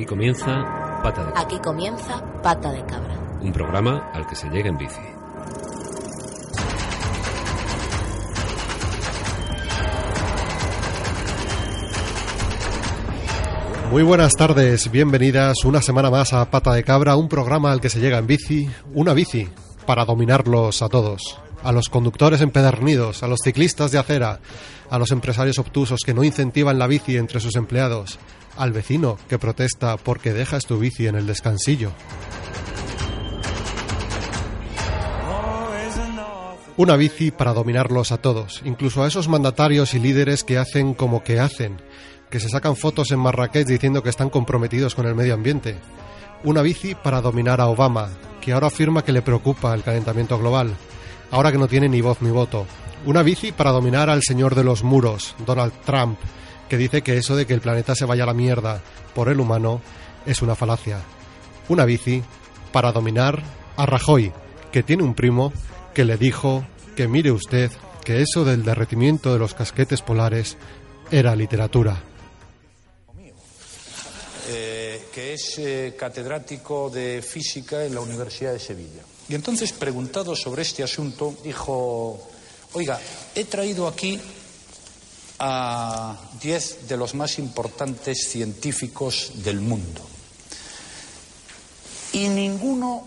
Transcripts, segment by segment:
Aquí comienza Pata de Cabra. Aquí comienza Pata de Cabra. Un programa al que se llega en bici. Muy buenas tardes, bienvenidas una semana más a Pata de Cabra, un programa al que se llega en bici, una bici para dominarlos a todos. A los conductores empedernidos, a los ciclistas de acera, a los empresarios obtusos que no incentivan la bici entre sus empleados, al vecino que protesta porque dejas tu bici en el descansillo. Una bici para dominarlos a todos, incluso a esos mandatarios y líderes que hacen como que hacen, que se sacan fotos en Marrakech diciendo que están comprometidos con el medio ambiente. Una bici para dominar a Obama, que ahora afirma que le preocupa el calentamiento global, ahora que no tiene ni voz ni voto. Una bici para dominar al señor de los muros, Donald Trump, que dice que eso de que el planeta se vaya a la mierda por el humano es una falacia. Una bici para dominar a Rajoy, que tiene un primo que le dijo que mire usted que eso del derretimiento de los casquetes polares era literatura. Eh, que es eh, catedrático de física en la Universidad de Sevilla. Y entonces, preguntado sobre este asunto, dijo, oiga, he traído aquí a diez de los más importantes científicos del mundo. Y ninguno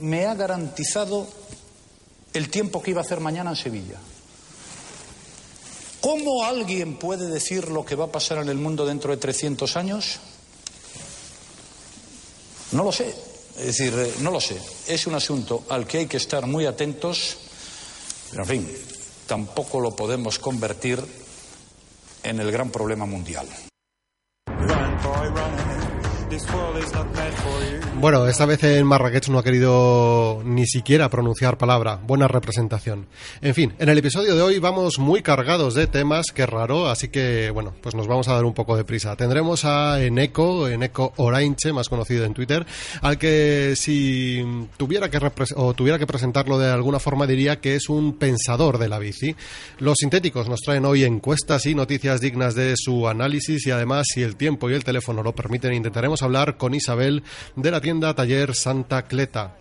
me ha garantizado el tiempo que iba a hacer mañana en Sevilla. ¿Cómo alguien puede decir lo que va a pasar en el mundo dentro de 300 años? No lo sé. Es decir, eh, no lo sé. Es un asunto al que hay que estar muy atentos, pero en fin, tampoco lo podemos convertir en el gran problema mundial. Bueno, esta vez en Marrakech no ha querido ni siquiera pronunciar palabra. Buena representación. En fin, en el episodio de hoy vamos muy cargados de temas, qué raro, así que bueno, pues nos vamos a dar un poco de prisa. Tendremos a Eneco, Eneco Orange, más conocido en Twitter, al que si tuviera que o tuviera que presentarlo de alguna forma diría que es un pensador de la bici. Los sintéticos nos traen hoy encuestas y noticias dignas de su análisis y además si el tiempo y el teléfono lo permiten intentaremos hablar con Isabel de la tienda Taller Santa Cleta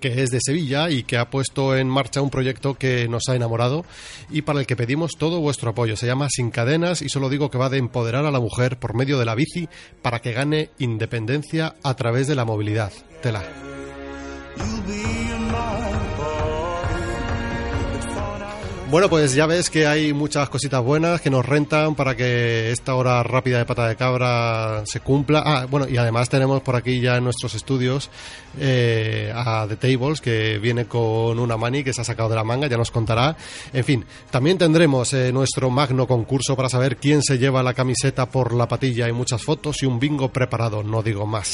que es de Sevilla y que ha puesto en marcha un proyecto que nos ha enamorado y para el que pedimos todo vuestro apoyo. Se llama Sin Cadenas y solo digo que va de empoderar a la mujer por medio de la bici para que gane independencia a través de la movilidad. Tela. Bueno, pues ya ves que hay muchas cositas buenas que nos rentan para que esta hora rápida de pata de cabra se cumpla. Ah, bueno, y además tenemos por aquí ya en nuestros estudios eh, a The Tables, que viene con una mani que se ha sacado de la manga, ya nos contará. En fin, también tendremos eh, nuestro magno concurso para saber quién se lleva la camiseta por la patilla. Hay muchas fotos y un bingo preparado, no digo más.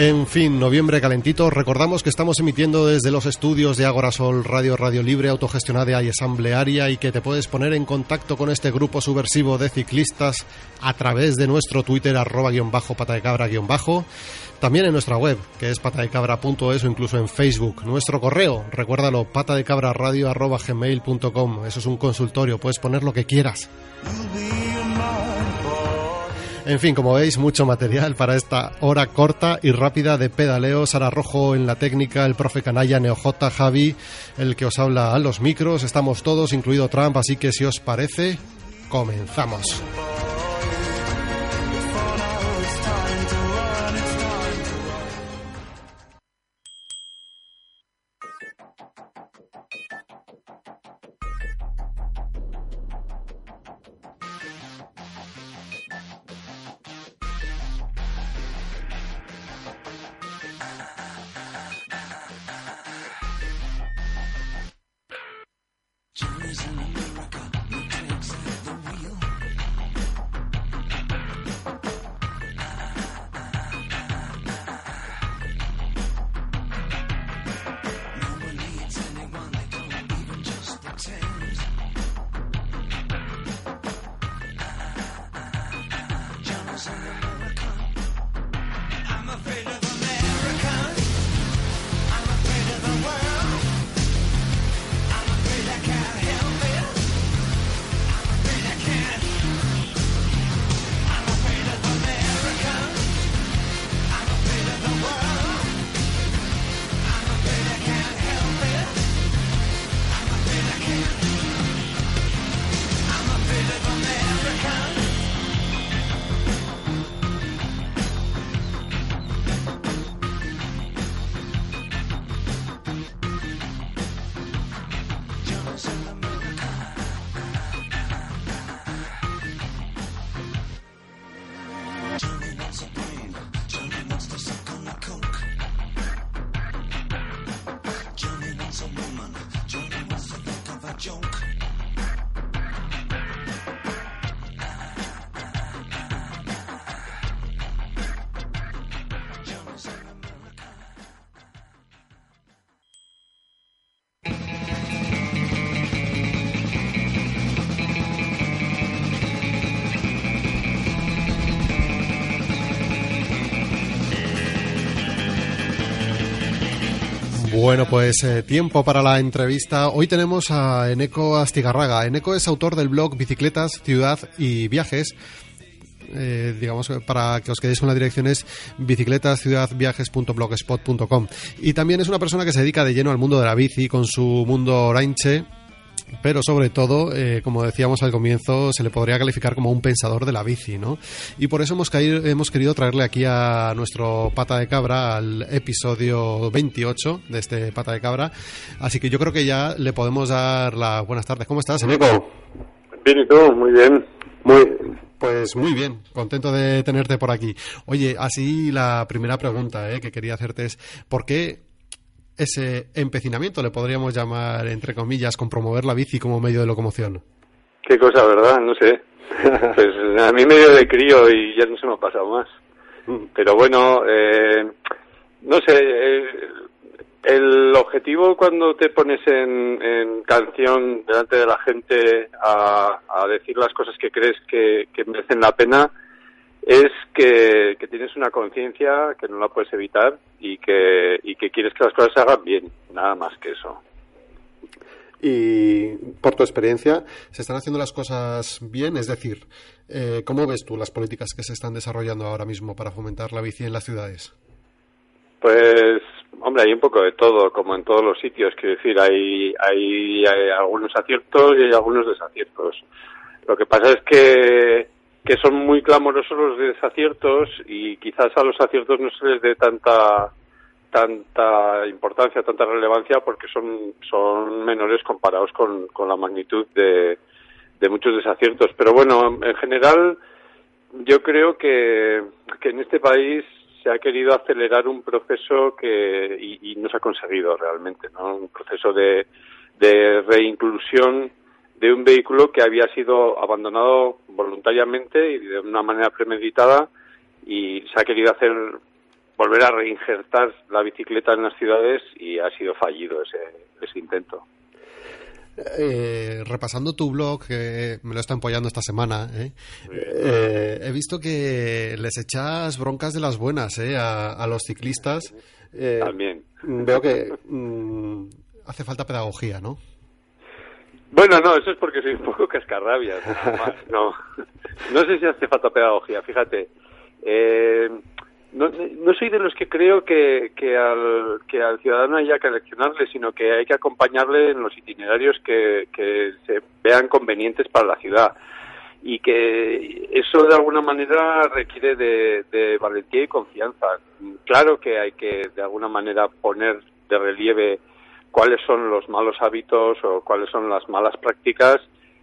En fin, noviembre calentito. Recordamos que estamos emitiendo desde los estudios de Agorasol Radio Radio Libre, autogestionada y asamblearia, y que te puedes poner en contacto con este grupo subversivo de ciclistas a través de nuestro Twitter, arroba guion bajo, pata de cabra guion bajo. También en nuestra web, que es patadecabra.es o incluso en Facebook. Nuestro correo, recuérdalo, patadecabraradio arroba gmail.com. Eso es un consultorio, puedes poner lo que quieras. En fin, como veis, mucho material para esta hora corta y rápida de pedaleo. Sara Rojo en la técnica, el profe Canalla, Neoj, Javi, el que os habla a los micros. Estamos todos, incluido Trump, así que si os parece, comenzamos. Bueno, pues eh, tiempo para la entrevista. Hoy tenemos a Eneco Astigarraga. Eneco es autor del blog Bicicletas, Ciudad y Viajes. Eh, digamos, para que os quedéis con la dirección es bicicletasciudadviajes.blogspot.com. Y también es una persona que se dedica de lleno al mundo de la bici con su mundo Orange pero sobre todo, eh, como decíamos al comienzo, se le podría calificar como un pensador de la bici, ¿no? Y por eso hemos, caído, hemos querido traerle aquí a nuestro pata de cabra al episodio 28 de este pata de cabra. Así que yo creo que ya le podemos dar las buenas tardes. ¿Cómo estás, Eneco? Bien, ¿y tú? Muy bien. Muy, pues muy bien, contento de tenerte por aquí. Oye, así la primera pregunta eh, que quería hacerte es, ¿por qué ese empecinamiento, le podríamos llamar, entre comillas, con promover la bici como medio de locomoción? Qué cosa, ¿verdad? No sé. pues a mí medio de crío y ya no se me ha pasado más. Mm. Pero bueno, eh, no sé, eh, el objetivo cuando te pones en, canción delante de la gente a, decir las cosas que crees que, que merecen la pena, es que, tienes una conciencia que no la puedes evitar y que, y que quieres que las cosas se hagan bien, nada más que eso. Y por tu experiencia, ¿se están haciendo las cosas bien? Es decir, eh, ¿cómo ves tú las políticas que se están desarrollando ahora mismo para fomentar la bici en las ciudades? Pues, hombre, hay un poco de todo, como en todos los sitios. Quiero decir, hay, hay, hay algunos aciertos y hay algunos desaciertos. Lo que pasa es que que son muy clamorosos los desaciertos y quizás a los aciertos no se les dé tanta tanta importancia, tanta relevancia porque son, son menores comparados con, con la magnitud de, de muchos desaciertos. Pero bueno, en general yo creo que, que en este país se ha querido acelerar un proceso que y, y no se ha conseguido realmente, ¿no? Un proceso de, de reinclusión de un vehículo que había sido abandonado voluntariamente y de una manera premeditada y se ha querido hacer volver a reinjertar la bicicleta en las ciudades y ha sido fallido ese, ese intento. Eh, repasando tu blog, que me lo está apoyando esta semana, ¿eh? Eh, he visto que les echas broncas de las buenas a, los ciclistas. También. Veo que mm, hace falta pedagogía, ¿no? Bueno, no, eso es porque soy un poco cascarrabias. No, no sé si hace falta pedagogía, fíjate. Eh, no, no soy de los que creo que, que, al, que al ciudadano haya que leccionarle, sino que hay que acompañarle en los itinerarios que, que se vean convenientes para la ciudad. Y que eso de alguna manera requiere de valentía y confianza. Claro que hay que de alguna manera poner de relieve cuáles son los malos hábitos o cuáles son las malas prácticas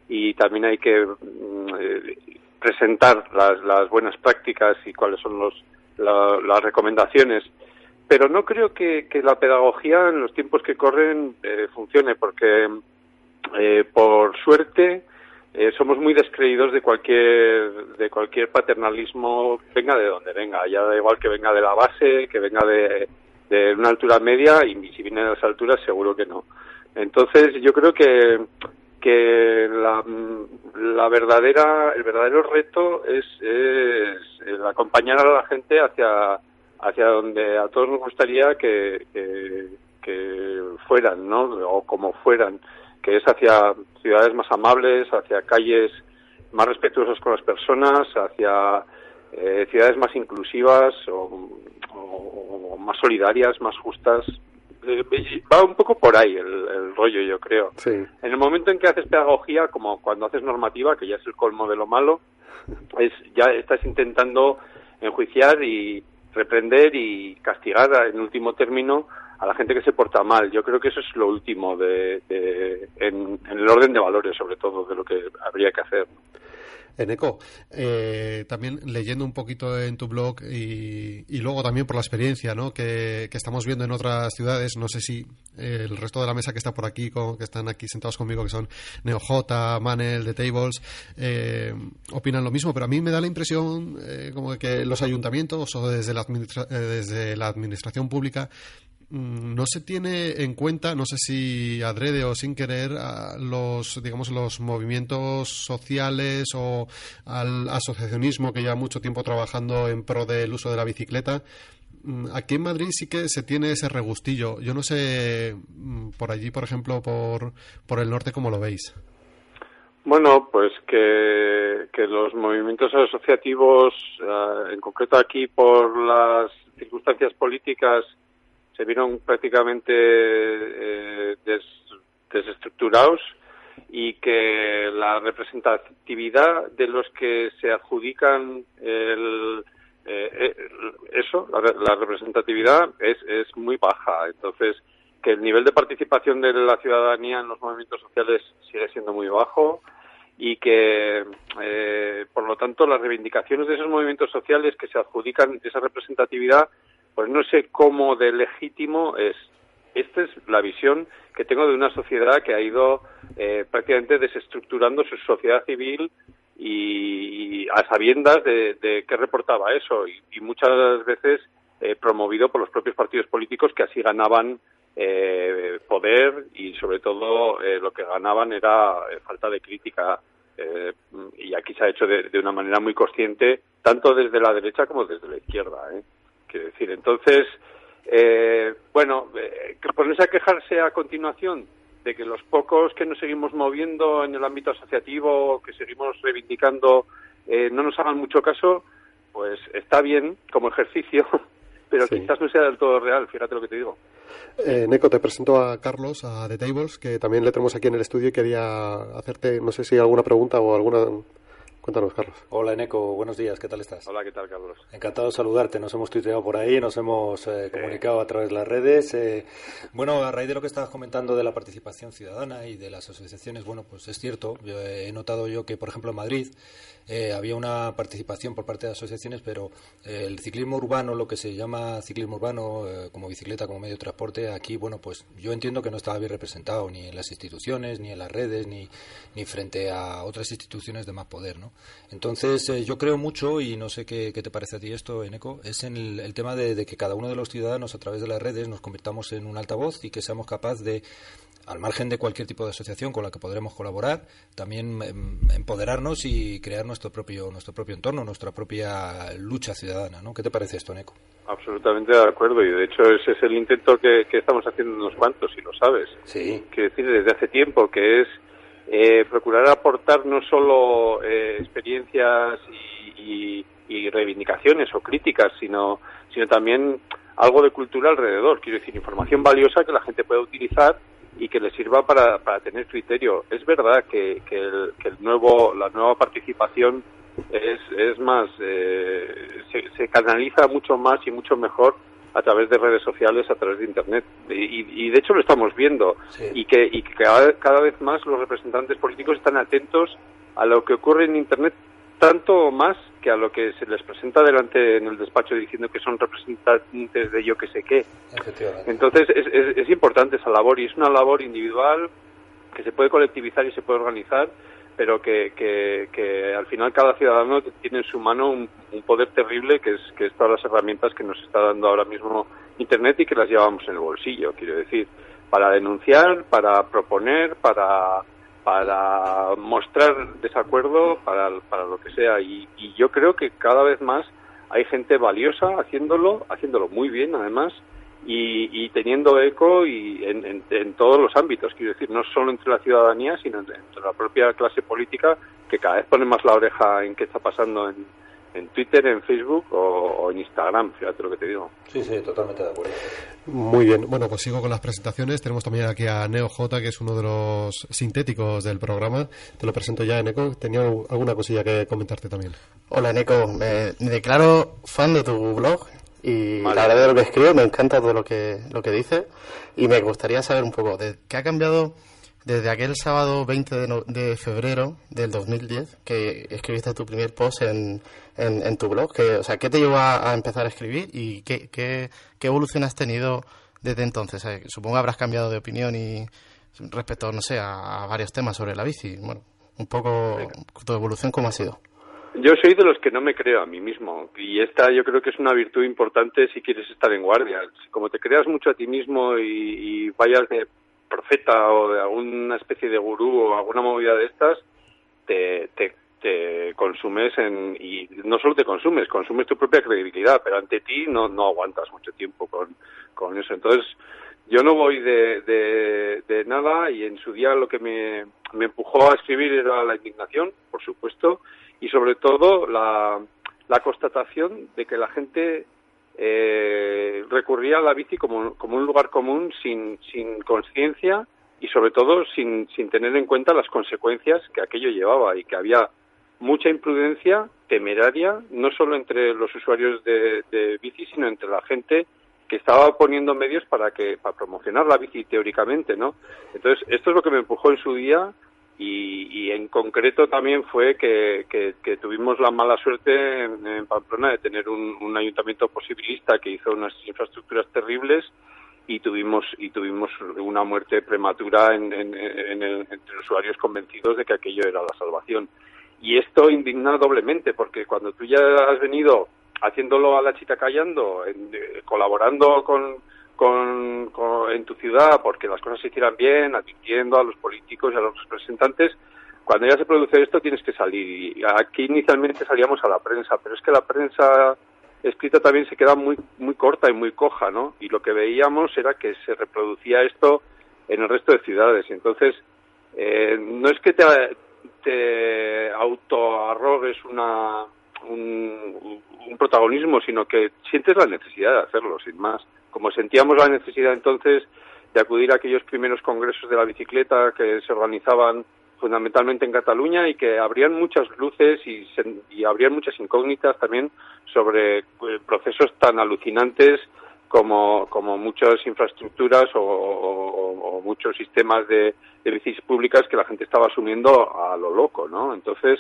y también hay que mm, eh, presentar las, las, buenas prácticas y cuáles son los, las recomendaciones. Pero no creo que, la pedagogía en los tiempos que corren eh, funcione porque, eh, por suerte, somos muy descreídos de cualquier de cualquier paternalismo venga de donde venga ya da igual que venga de la base que venga de, de una altura media y si viene de las alturas seguro que no. Entonces yo creo que que la, la verdadera el verdadero reto es, es el acompañar a la gente hacia hacia donde a todos nos gustaría que, que, que fueran, ¿no? O como fueran, que es hacia ciudades más amables, hacia calles más respetuosas con las personas, hacia eh, ciudades más inclusivas o, más solidarias, más justas. Eh, va un poco por ahí el, rollo, yo creo. En el momento en que haces pedagogía, como cuando haces normativa, que ya es el colmo de lo malo, es ya estás intentando enjuiciar y reprender y castigar en último término a la gente que se porta mal. Yo creo que eso es lo último de, en, en, el orden de valores, sobre todo, de lo que habría que hacer. Eneco, eh, también leyendo un poquito en tu blog y, luego también por la experiencia ¿no? que, estamos viendo en otras ciudades, no sé si el resto de la mesa que está por aquí, que están aquí sentados conmigo, que son NeoJ, Manel, The Tables, eh, opinan lo mismo, pero a mí me da la impresión eh, como que los ayuntamientos o desde la, desde la administración pública no se tiene en cuenta, no sé si adrede o sin querer, los, digamos, los movimientos sociales o al asociacionismo que lleva mucho tiempo trabajando en pro del uso de la bicicleta. mm, aquí en Madrid sí que se tiene ese regustillo. Yo no sé mm, por allí, por ejemplo, por, por el norte, cómo lo veis. Bueno, pues que, que los movimientos asociativos, eh, en concreto aquí por las circunstancias políticas, se vieron prácticamente eh, desestructurados y que la representatividad de los que se adjudican el, eh, eso, la, representatividad es, es muy baja. Entonces, que el nivel de participación de la ciudadanía en los movimientos sociales sigue siendo muy bajo y que, eh, por lo tanto, las reivindicaciones de esos movimientos sociales que se adjudican esa representatividad, pues no sé cómo de legítimo es. Esta es la visión que tengo de una sociedad que ha ido eh, prácticamente desestructurando su sociedad civil y, a sabiendas de, de qué reportaba eso y, muchas veces eh, promovido por los propios partidos políticos que así ganaban eh, poder y sobre todo eh, lo que ganaban era eh, falta de crítica eh, y aquí se ha hecho de, de, una manera muy consciente tanto desde la derecha como desde la izquierda ¿eh? Quiero decir entonces eh, bueno eh, ponerse a quejarse a continuación de que los pocos que nos seguimos moviendo en el ámbito asociativo que seguimos reivindicando eh, no nos hagan mucho caso pues está bien como ejercicio pero sí. quizás no sea del todo real fíjate lo que te digo eh, Neko, te presento a Carlos, a The Tables, que también le tenemos aquí en el estudio y quería hacerte, no sé si alguna pregunta o alguna Cuéntanos, Carlos. Hola, Eneco. Buenos días. ¿Qué tal estás? Hola, ¿qué tal, Carlos? Encantado de saludarte. Nos hemos tuiteado por ahí, nos hemos eh, comunicado a través de las redes. Eh, bueno, a raíz de lo que estabas comentando de la participación ciudadana y de las asociaciones, bueno, pues es cierto. Yo he notado yo que, por ejemplo, en Madrid eh, había una participación por parte de asociaciones, pero eh, el ciclismo urbano, lo que se llama ciclismo urbano, eh, como bicicleta, como medio de transporte, aquí, bueno, pues yo entiendo que no estaba bien representado ni en las instituciones, ni en las redes, ni, ni frente a otras instituciones de más poder, ¿no? Entonces, eh, yo creo mucho, y no sé qué, qué, te parece a ti esto, Eneco, es en el, el tema de, de, que cada uno de los ciudadanos, a través de las redes, nos convirtamos en un altavoz y que seamos capaces de, al margen de cualquier tipo de asociación con la que podremos colaborar, también empoderarnos y crear nuestro propio, nuestro propio entorno, nuestra propia lucha ciudadana, ¿no? ¿Qué te parece esto, Neco? Absolutamente de acuerdo y de hecho ese es el intento que, que estamos haciendo unos cuantos, y lo sabes. Sí. Quiero decir, desde hace tiempo, que es eh, procurar aportar no solo eh, experiencias y, y, reivindicaciones o críticas, sino, sino también algo de cultura alrededor. Quiero decir, información valiosa que la gente pueda utilizar y que le sirva para, para tener criterio. Es verdad que, que, el, que el nuevo, la nueva participación es, es más, eh, se, se canaliza mucho más y mucho mejor a través de redes sociales, a través de Internet. Y, y de hecho lo estamos viendo. Sí. Y que, y que cada, cada, vez más los representantes políticos están atentos a lo que ocurre en Internet, tanto más que a lo que se les presenta delante en el despacho diciendo que son representantes de yo que sé qué. Entonces es, es, es importante esa labor y es una labor individual que se puede colectivizar y se puede organizar pero que, que, que, al final cada ciudadano tiene en su mano un, poder terrible que es, que es todas las herramientas que nos está dando ahora mismo Internet y que las llevamos en el bolsillo, quiero decir, para denunciar, para proponer, para, para mostrar desacuerdo, para, para lo que sea. Y yo creo que cada vez más hay gente valiosa haciéndolo, haciéndolo muy bien además, y, y, teniendo eco y en, en, en, todos los ámbitos, quiero decir, no solo entre la ciudadanía, sino entre, entre, la propia clase política, que cada vez pone más la oreja en qué está pasando en, en Twitter, en Facebook o, o, en Instagram, fíjate lo que te digo. Sí, sí, totalmente de acuerdo. Muy bien, bueno, pues sigo con las presentaciones. Tenemos también aquí a Neo J, que es uno de los sintéticos del programa. Te lo presento ya, Neko. Tenía alguna cosilla que comentarte también. Hola, Neko. Me, me declaro fan de tu blog y vale. la verdad de lo que escribo me encanta todo lo que lo que dice. Y me gustaría saber un poco de qué ha cambiado desde aquel sábado 20 de, no, de febrero del 2010 que escribiste tu primer post en, en, en tu blog. Que o sea qué te llevó a, a empezar a escribir y qué, qué, qué, evolución has tenido desde entonces eh, supongo habrás cambiado de opinión y respecto no sé a, a varios temas sobre la bici. Bueno un poco tu evolución cómo ha sido yo soy de los que no me creo a mí mismo y esta yo creo que es una virtud importante si quieres estar en guardia. Como te creas mucho a ti mismo y, y vayas de profeta o de alguna especie de gurú o alguna movida de estas, te, te, consumes en, y no solo te consumes, consumes tu propia credibilidad, pero ante ti no, aguantas mucho tiempo con eso. Entonces, yo no voy de, de, nada y en su día lo que me, empujó a escribir era la indignación, por supuesto, y sobre todo la, la constatación de que la gente eh, recurría a la bici como, como un lugar común sin, sin conciencia y sobre todo sin, sin tener en cuenta las consecuencias que aquello llevaba y que había mucha imprudencia temeraria, no solo entre los usuarios de, de bici, sino entre la gente que estaba poniendo medios para que para promocionar la bici teóricamente, ¿no? Entonces esto es lo que me empujó en su día y, y en concreto también fue que, que, tuvimos la mala suerte en, en Pamplona de tener un, un, ayuntamiento posibilista que hizo unas infraestructuras terribles y tuvimos y tuvimos una muerte prematura en, en, en el, entre usuarios convencidos de que aquello era la salvación y esto indigna doblemente porque cuando tú ya has venido haciéndolo a la chita callando, en, eh, colaborando con, con, con, en tu ciudad porque las cosas se hicieran bien, advirtiendo a los políticos y a los representantes, cuando ya se produce esto tienes que salir. Y aquí inicialmente salíamos a la prensa, pero es que la prensa escrita también se queda muy, muy corta y muy coja, ¿no? Y lo que veíamos era que se reproducía esto en el resto de ciudades. Entonces, eh, no es que te, te autoarrogues una, un, protagonismo, sino que sientes la necesidad de hacerlo, sin más. Como sentíamos la necesidad entonces de acudir a aquellos primeros congresos de la bicicleta que se organizaban fundamentalmente en Cataluña y que habrían muchas luces y, se, y habrían muchas incógnitas también sobre eh, procesos tan alucinantes como, como muchas infraestructuras o muchos sistemas de, de bicis públicas que la gente estaba asumiendo a lo loco, ¿no? Entonces,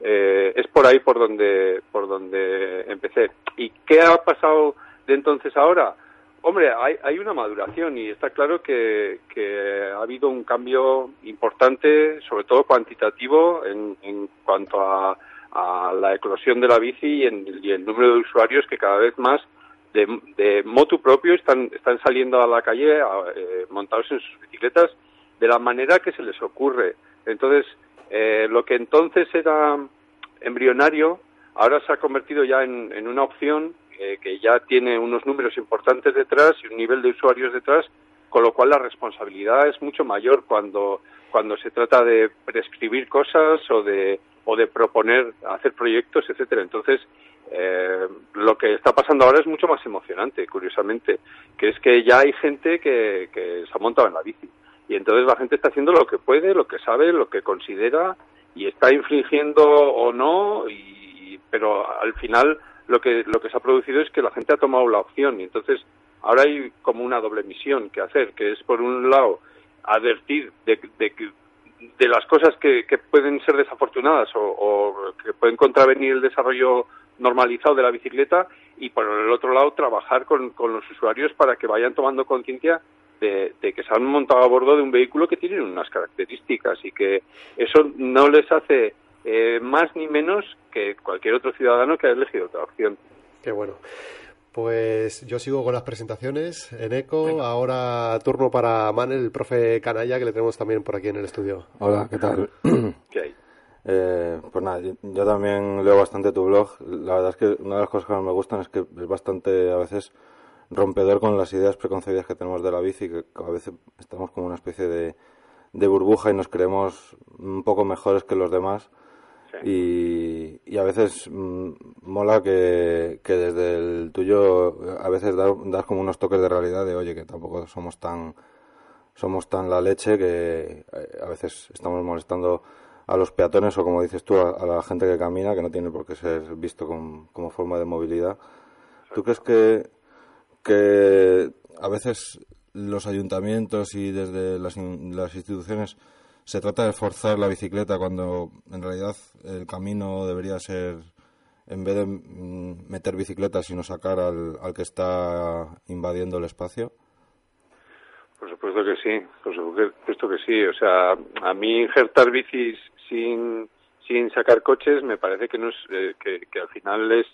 eh, es por ahí por donde por donde empecé. Y qué ha pasado de entonces ahora hombre hay, hay una maduración y está claro que, que, ha habido un cambio importante sobre todo cuantitativo en, en cuanto a, a, la eclosión de la bici y, en, el número de usuarios que cada vez más de, de motu propio están están saliendo a la calle a, eh, montados en sus bicicletas de la manera que se les ocurre. Entonces eh, lo que entonces era embrionario ahora se ha convertido ya en, en una opción eh, que ya tiene unos números importantes detrás y un nivel de usuarios detrás, con lo cual la responsabilidad es mucho mayor cuando, cuando se trata de prescribir cosas o de, o de proponer hacer proyectos, etcétera. Entonces, eh, lo que está pasando ahora es mucho más emocionante, curiosamente, que es que ya hay gente que, que se ha montado en la bici y entonces la gente está haciendo lo que puede, lo que sabe, lo que considera y está infringiendo o no, y, pero al final lo que, lo que se ha producido es que la gente ha tomado la opción. Y entonces ahora hay como una doble misión que hacer, que es por un lado advertir de, de, de las cosas que, que, pueden ser desafortunadas o, o que pueden contravenir el desarrollo normalizado de la bicicleta y por el otro lado trabajar con, con los usuarios para que vayan tomando conciencia de, de, que se han montado a bordo de un vehículo que tiene unas características y que eso no les hace eh, más ni menos que cualquier otro ciudadano que haya elegido otra opción. Qué bueno. Pues yo sigo con las presentaciones en ECO. Venga. Ahora turno para Manel, el profe Canalla, que le tenemos también por aquí en el estudio. Hola, ¿qué tal? ¿Qué hay? Eh, pues nada, yo, yo, también leo bastante tu blog. La verdad es que una de las cosas que más me gustan es que es bastante a veces rompedor con las ideas preconcebidas que tenemos de la bici, que a veces estamos como una especie de, de burbuja y nos creemos un poco mejores que los demás. Sí. Y, y, a veces mmm, mola que, que, desde el tuyo a veces das, das, como unos toques de realidad de oye que tampoco somos tan somos tan la leche que eh, a veces estamos molestando a los peatones o como dices tú a, a la gente que camina que no tiene por qué ser visto con, como forma de movilidad. ¿Tú crees que que a veces los ayuntamientos y desde las, las, instituciones se trata de forzar la bicicleta cuando en realidad el camino debería ser, en vez de mm, meter bicicletas, sino sacar al, al que está invadiendo el espacio? Por supuesto que sí, por supuesto que sí. O sea, a mí injertar bicis sin, sin sacar coches me parece que no es eh, que, que al final es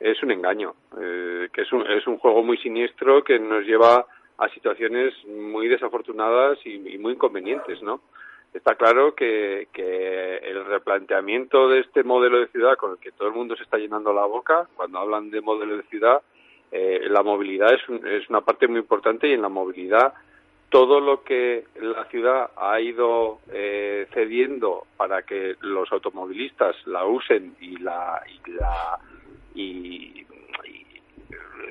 es un engaño, eh, que es un, es un juego muy siniestro que nos lleva a situaciones muy desafortunadas y, muy inconvenientes, ¿no? está claro que, que, el replanteamiento de este modelo de ciudad con el que todo el mundo se está llenando la boca, cuando hablan de modelo de ciudad, eh, la movilidad es, es, una parte muy importante y en la movilidad todo lo que la ciudad ha ido eh, cediendo para que los automovilistas la usen y la, y la y,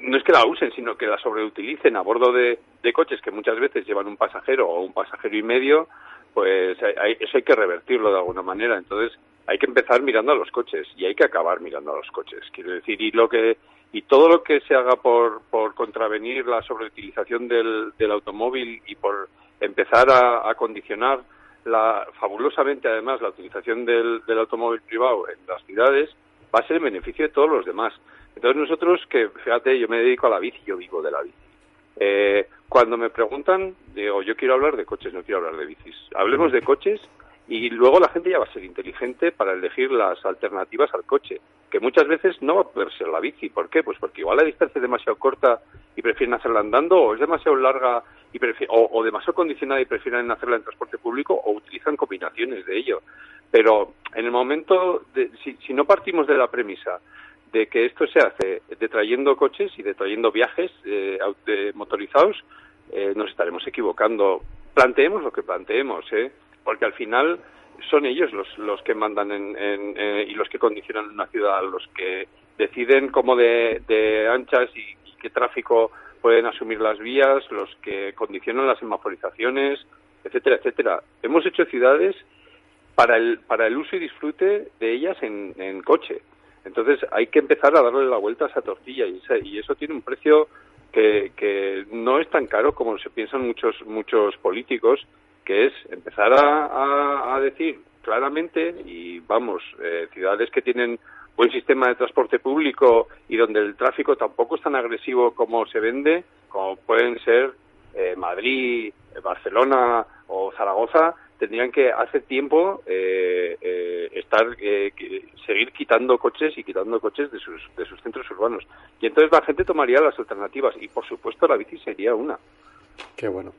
no es que la usen, sino que la sobreutilicen a bordo de, coches que muchas veces llevan un pasajero o un pasajero y medio, pues hay, eso hay que revertirlo de alguna manera. Entonces hay que empezar mirando a los coches y hay que acabar mirando a los coches. Quiero decir, y lo que y todo lo que se haga por, por contravenir la sobreutilización del, del automóvil y por empezar a, a condicionar la, fabulosamente además la utilización del, del automóvil privado en las ciudades va a ser en beneficio de todos los demás. Entonces nosotros, que fíjate, yo me dedico a la bici, yo vivo de la bici. Eh, cuando me preguntan, digo, yo quiero hablar de coches, no quiero hablar de bicis. Hablemos de coches y luego la gente ya va a ser inteligente para elegir las alternativas al coche, que muchas veces no va a poder ser la bici. ¿Por qué? Pues porque igual la distancia es demasiado corta y prefieren hacerla andando, o es demasiado larga y o, o, demasiado condicionada y prefieren hacerla en transporte público, o utilizan combinaciones de ello. Pero en el momento, de, si, si no partimos de la premisa de que esto se hace detrayendo coches y detrayendo viajes eh, motorizados, eh, nos estaremos equivocando. Planteemos lo que planteemos, ¿eh? Porque al final son ellos los, los que mandan en, en, y los que condicionan una ciudad, los que deciden cómo de, anchas y, qué tráfico pueden asumir las vías, los que condicionan las semaforizaciones, etcétera, etcétera. Hemos hecho ciudades para el, para el uso y disfrute de ellas en, en coche entonces hay que empezar a darle la vuelta a esa tortilla y, y eso tiene un precio que, que, no es tan caro como se piensan muchos muchos políticos, que es empezar a, decir claramente y vamos, eh, ciudades que tienen buen sistema de transporte público y donde el tráfico tampoco es tan agresivo como se vende, como pueden ser eh, Madrid, Barcelona o Zaragoza, tendrían que hace tiempo eh, eh, estar eh, seguir quitando coches y quitando coches de sus de sus centros urbanos. Y entonces la gente tomaría las alternativas y por supuesto la bici sería una Qué bueno.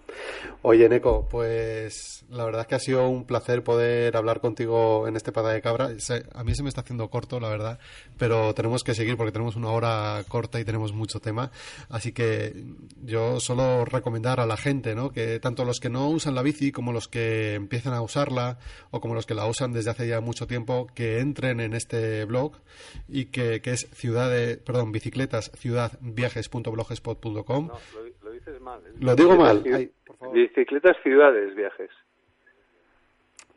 Oye, Neko, pues la verdad es que ha sido un placer poder hablar contigo en este pata de cabra. A mí se me está haciendo corto, la verdad, pero tenemos que seguir porque tenemos una hora corta y tenemos mucho tema. Así que yo solo recomendar a la gente, ¿no? Que tanto los que no usan la bici como los que empiezan a usarla o como los que la usan desde hace ya mucho tiempo, que entren en este blog y que, que es ciudad de, perdón, bicicletas ciudadviajes.blogspot.com. No, dices mal. Lo digo mal. Ay, por favor. Bicicletas, ciudades, viajes.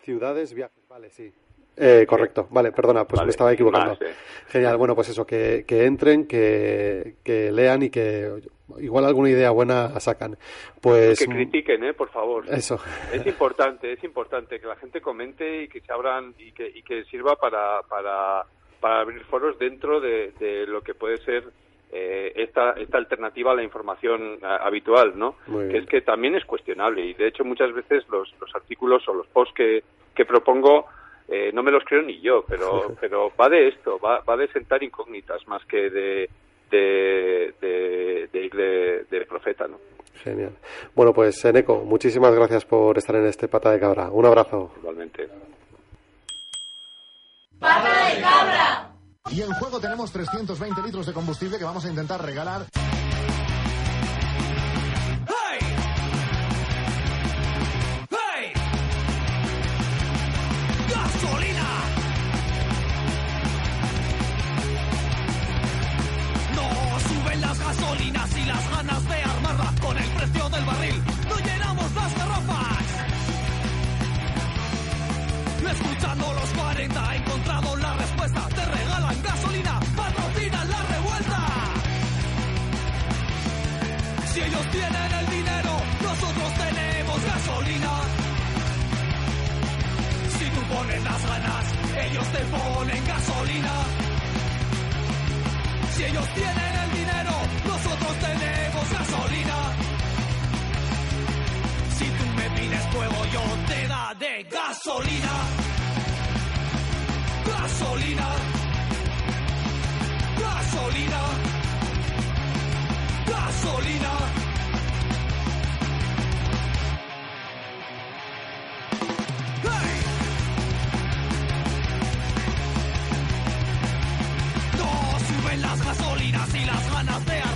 Ciudades, viajes, vale, sí. Eh, correcto, vale, perdona, pues vale, me estaba equivocando. más, eh. Genial, bueno, pues eso, que, que entren, que, que, lean y que igual alguna idea buena sacan. Pues que critiquen, eh, por favor. Eso. Es importante, es importante que la gente comente y que se abran y que, y que sirva para, para, para abrir foros dentro de, de lo que puede ser eh, esta, esta alternativa a la información a, habitual, ¿no? Que es que también es cuestionable y de hecho muchas veces los, los artículos o los posts que, que propongo eh, no me los creo ni yo, pero, pero va de esto, va, va de sentar incógnitas más que de, de, de, de ir de, de profeta, ¿no? Genial. Bueno, pues Eneco, muchísimas gracias por estar en este Pata de Cabra. Un abrazo. Igualmente. ¡Pata de cabra! Y en juego tenemos 320 litros de combustible que vamos a intentar regalar. ¡Gasolina! No suben las gasolinas y las ganas de armarla con el precio del barril. No llenamos las garrafas. Escuchando los 40 he tienen el dinero, nosotros tenemos gasolina. Si tú pones las ganas, ellos te ponen gasolina. Si ellos tienen el dinero, nosotros tenemos gasolina. Si tú me pides fuego, yo te daré gasolina. Gasolina. Gasolina. Gasolina. Ganas de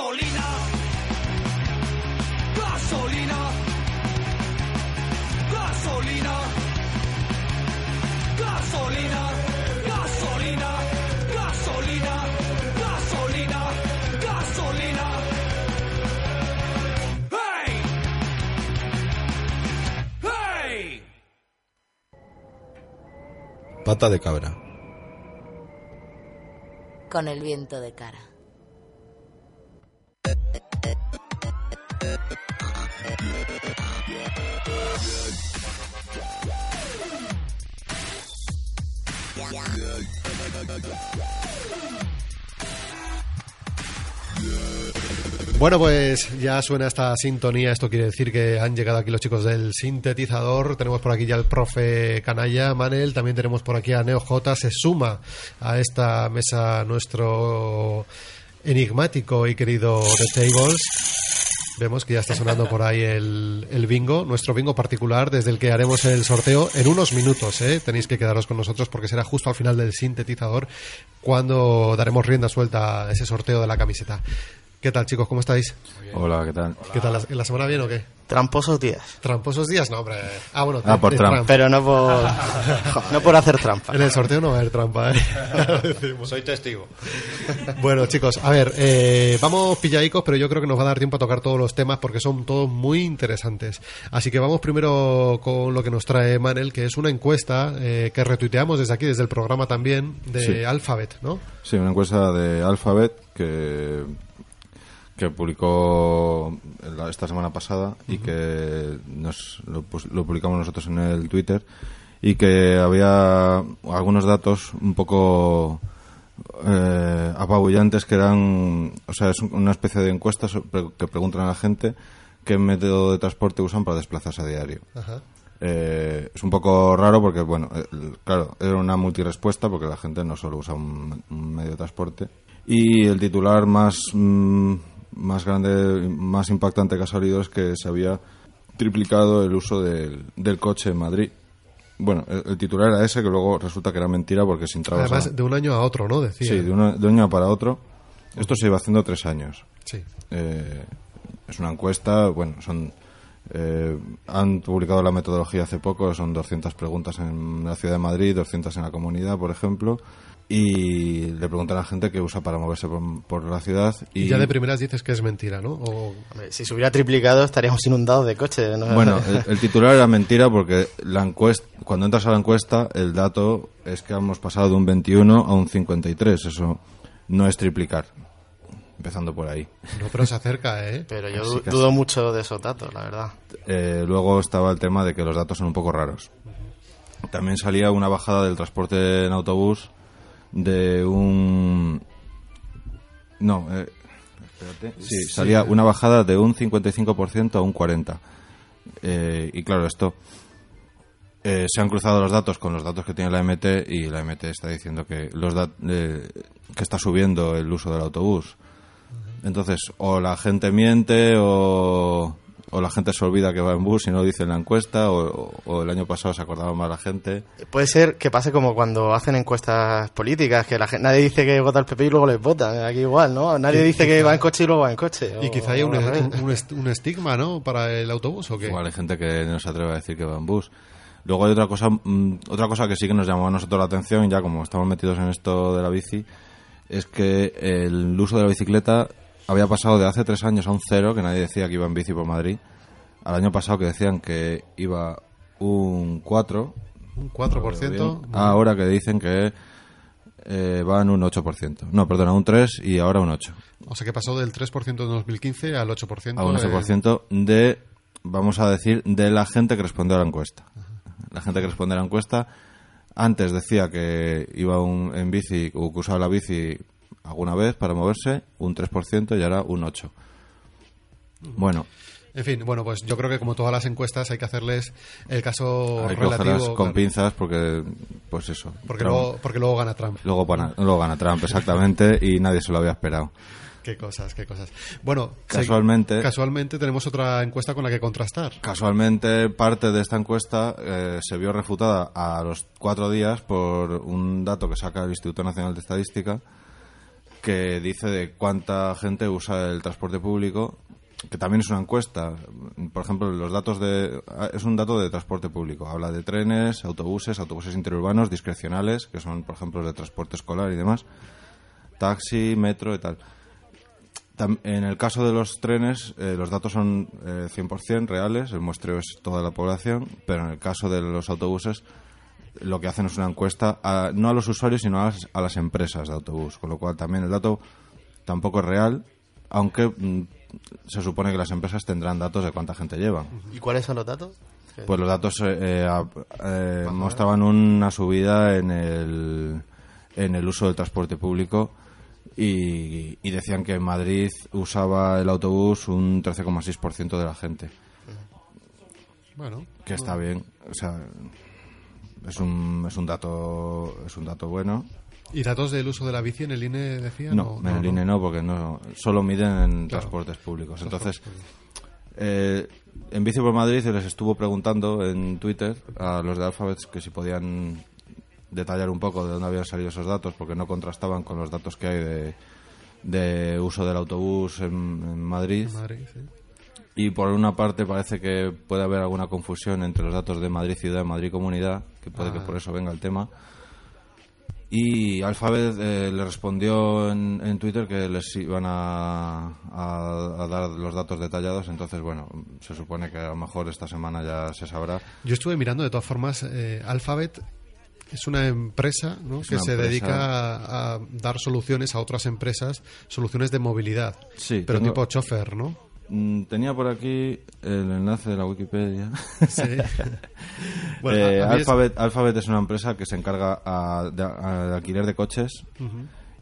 gasolina. Gasolina. Gasolina. Gasolina. Gasolina. Gasolina. Gasolina. Gasolina. ¡Hey! ¡Hey! Pata de cabra. Con el viento de cara. Bueno, pues ya suena esta sintonía. Esto quiere decir que han llegado aquí los chicos del sintetizador. Tenemos por aquí ya el profe Canalla, Manel. También tenemos por aquí a Neo. Se suma a esta mesa nuestro enigmático y querido The Tables. Vemos que ya está sonando por ahí el, el bingo, nuestro bingo particular, desde el que haremos el sorteo en unos minutos. ¿eh? Tenéis que quedaros con nosotros porque será justo al final del sintetizador cuando daremos rienda suelta a ese sorteo de la camiseta. ¿Qué tal, chicos? ¿Cómo estáis? Hola, ¿qué tal? ¿Qué tal? ¿La, la semana bien o qué? Tramposos días. ¿Tramposos días? No, hombre. Ah, bueno, Ah, por de trampa. Pero no por, no por hacer trampa. En el sorteo no va a haber trampa, ¿eh? Soy testigo. Bueno, chicos, a ver, eh, vamos pilladicos, pero yo creo que nos va a dar tiempo a tocar todos los temas porque son todos muy interesantes. Así que vamos primero con lo que nos trae Manel, que es una encuesta eh, que retuiteamos desde aquí, desde el programa también, de Sí. Alphabet, ¿no? Sí, una encuesta de Alphabet que, que publicó la- esta semana pasada y que nos, lo, pus- lo publicamos nosotros en el Twitter y que había algunos datos un poco eh, apabullantes que eran, o sea, es una especie de encuesta que preguntan a la gente qué método de transporte usan para desplazarse a diario. Ajá. Eh, es un poco raro porque, bueno, eh, claro, era una multirespuesta porque la gente no solo usa un, un medio de transporte. Y el titular más, mm, más grande, más impactante que ha salido es que se había triplicado el uso del, del coche en Madrid. Bueno, el, el titular era ese, que luego resulta que era mentira porque sin trabajo. Además, de un año a otro, ¿no? Decía. Sí, de, una- de un año para otro. Esto se iba haciendo tres años. Sí. Eh, es una encuesta, bueno, son eh, han publicado la metodología hace poco, son 200 preguntas en la ciudad de Madrid, 200 en la comunidad, por ejemplo, y le preguntan a la gente qué usa para moverse por, por la ciudad y, Y ya de primeras dices que es mentira, ¿no? O... Hombre, Si se hubiera triplicado estaríamos inundados de coches. ¿no? Bueno, el, el titular era mentira porque la encuesta, cuando entras a la encuesta, el dato es que hemos pasado de un 21 a un 53. Eso no es triplicar. Empezando por ahí. No, pero se acerca, ¿eh? Pero yo casi. dudo mucho de esos datos, la verdad. Eh, luego estaba el tema de que los datos son un poco raros. También salía una bajada del transporte en autobús de un... No, eh, espérate. Sí, salía una bajada de un 55% a un 40%. Eh, y claro, esto... eh, se han cruzado los datos con los datos que tiene la MT y la MT está diciendo que los dat- eh, que está subiendo el uso del autobús. Entonces, o la gente miente o, o la gente se olvida que va en bus y no dice en la encuesta, o, o el año pasado se acordaba más la gente. Puede ser que pase como cuando hacen encuestas políticas, que la gente, nadie dice que vota al PP y luego les votan. Aquí igual, ¿no? Nadie Y dice que quizá- va en coche y luego va en coche. Y o- quizá hay o un, un, un estigma, ¿no? Para el autobús, ¿o qué? Igual hay gente que no se atreve a decir que va en bus. Luego hay otra cosa, mm, otra cosa que sí que nos llamó a nosotros la atención, ya como estamos metidos en esto de la bici, es que el uso de la bicicleta había pasado de hace tres años a un cero, que nadie decía que iba en bici por Madrid, al año pasado que decían que iba un 4, Un 4%. ahora que dicen que eh, van un 8%. No, perdona, un 3 y ahora un 8. O sea que pasó del 3% en 2015 al 8%. A un en- 8% de, vamos a decir, de la gente que respondió a la encuesta. La gente que responde a la encuesta Antes decía que iba un, en bici o que usaba la bici alguna vez para moverse, un 3% y ahora un 8%. Bueno, En fin, bueno, pues yo creo que como todas las encuestas hay que hacerles el caso hay que relativo. con pinzas porque, pues eso. porque, Trump- luego, porque luego gana Trump. luego, gana, luego gana Trump, exactamente, y nadie se lo había esperado. Qué cosas, qué cosas. Bueno, Casualmente- se- casualmente tenemos otra encuesta con la que contrastar. Casualmente, parte de esta encuesta eh, se vio refutada a los cuatro días por un dato que saca el Instituto Nacional de Estadística que dice de cuánta gente usa el transporte público, que también es una encuesta. Por ejemplo, los datos de es un dato de transporte público. Habla de trenes, autobuses, autobuses interurbanos, discrecionales, que son, por ejemplo, de transporte escolar y demás, taxi, metro y tal. En el caso de los trenes, eh, los datos son eh, 100% reales, el muestreo es toda la población, pero en el caso de los autobuses, lo que hacen es una encuesta a- no a los usuarios, sino a las, a las empresas de autobús, con lo cual también el dato tampoco es real, aunque mm, se supone que las empresas tendrán datos de cuánta gente llevan. ¿Y cuáles son los datos? Pues los datos eh, eh, eh, mostraban una subida en el, en el uso del transporte público y, y decían que en Madrid usaba el autobús un 13,6% de la gente, Bueno, que está bien, o sea, es un, es un dato es un dato bueno. ¿y datos del uso de la bici en el INE decía? No, en el INE no, porque no solo miden en transportes públicos. Entonces, eh, en Bici por Madrid se les estuvo preguntando en Twitter a los de Alphabet que si podían detallar un poco de dónde habían salido esos datos, porque no contrastaban con los datos que hay de, de uso del autobús en, en Madrid. En Madrid, sí. Y por una parte parece que puede haber alguna confusión entre los datos de Madrid ciudad y Madrid comunidad, que puede que Ah. por eso venga el tema. Y Alphabet eh, le respondió en, en Twitter que les iban a, a- a dar los datos detallados, entonces bueno, se supone que a lo mejor esta semana ya se sabrá. Yo estuve mirando, de todas formas, eh, Alphabet es una empresa ¿no? Es que se empresa- dedica a, a dar soluciones a otras empresas, soluciones de movilidad. Sí, pero tengo- tipo chofer, ¿no? Mm, Tenía por aquí el enlace de la Wikipedia. Sí. Bueno, Eh, es- Alphabet, es una empresa que se encarga a- de, a- de alquiler de coches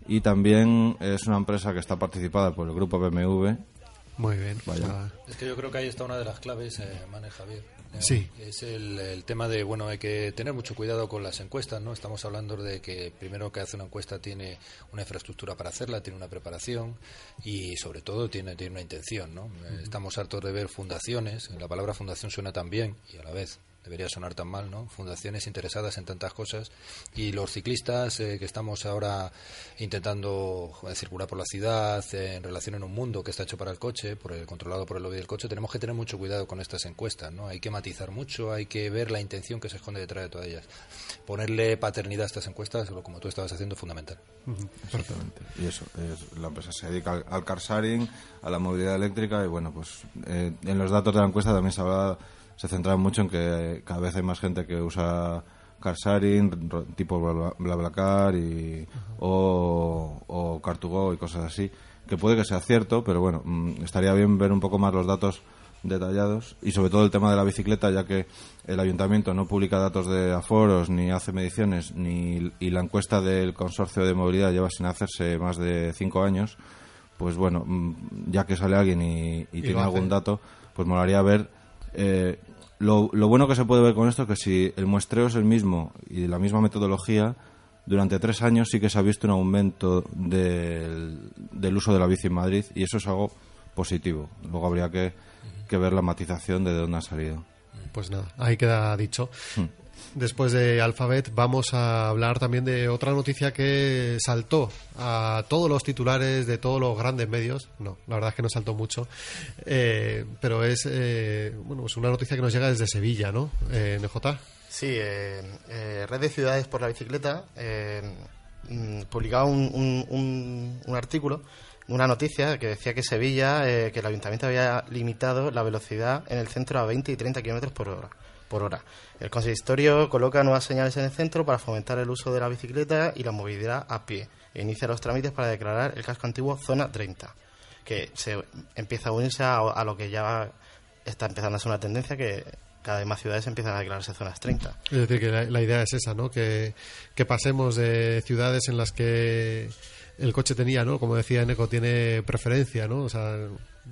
y también es una empresa que está participada por el grupo BMW. Muy bien. Vaya. Es que yo creo que ahí está una de las claves, eh, Mane Javier. Eh, Sí. Es el, el tema de, bueno, hay que tener mucho cuidado con las encuestas, ¿no? Estamos hablando de que primero que hace una encuesta tiene una infraestructura para hacerla, tiene una preparación y sobre todo tiene, tiene una intención, ¿no? Estamos hartos de ver fundaciones, la palabra fundación suena tan bien y a la vez debería sonar tan mal, ¿no? Fundaciones interesadas en tantas cosas y los ciclistas eh, que estamos ahora intentando circular por la ciudad eh, en relación en un mundo que está hecho para el coche, por el controlado por el lobby del coche, tenemos que tener mucho cuidado con estas encuestas, ¿no? Hay que matizar mucho, hay que ver la intención que se esconde detrás de todas ellas. Ponerle paternidad a estas encuestas, como tú estabas haciendo, es fundamental. Exactamente. Y eso, es- la empresa se dedica al, al car sharing, a la movilidad eléctrica y bueno, pues eh, en los datos de la encuesta también se habla, se centraba mucho en que cada vez hay más gente que usa car sharing, tipo Bla- BlaBlaCar y, o, o Car2Go y cosas así, que puede que sea cierto, pero bueno, mm, estaría bien ver un poco más los datos detallados y sobre todo el tema de la bicicleta ya que el ayuntamiento no publica datos de aforos ni hace mediciones ni y la encuesta del consorcio de movilidad lleva sin hacerse más de cinco años pues bueno mm, ya que sale alguien y, y tiene algún dato pues molaría ver eh, lo, lo bueno que se puede ver con esto es que si el muestreo es el mismo y la misma metodología durante tres años sí que se ha visto un aumento del, del uso de la bici en Madrid y eso es algo positivo. Luego habría que, que ver la matización de dónde ha salido. Pues nada, ahí queda dicho. Después de Alphabet vamos a hablar también de otra noticia que saltó a todos los titulares de todos los grandes medios. No, la verdad es que no saltó mucho. Eh, pero es eh, bueno, pues una noticia que nos llega desde Sevilla, ¿no? Eh, NJ. Sí, eh, eh, Red de Ciudades por la Bicicleta eh, mm, publicaba un, un- un- un artículo, una noticia que decía que Sevilla, eh, que el ayuntamiento había limitado la velocidad en el centro a 20 y 30 kilómetros por hora. Por hora. El consistorio coloca nuevas señales en el centro para fomentar el uso de la bicicleta y la movilidad a pie inicia los trámites para declarar el casco antiguo zona 30, que se empieza a unirse a, lo que ya está empezando a ser una tendencia que cada vez más ciudades empiezan a declararse zonas 30. Es decir, que la, la idea es esa, ¿no? Que, que pasemos de ciudades en las que el coche tenía, ¿no? Como decía Eneco, tiene preferencia, ¿no? O sea,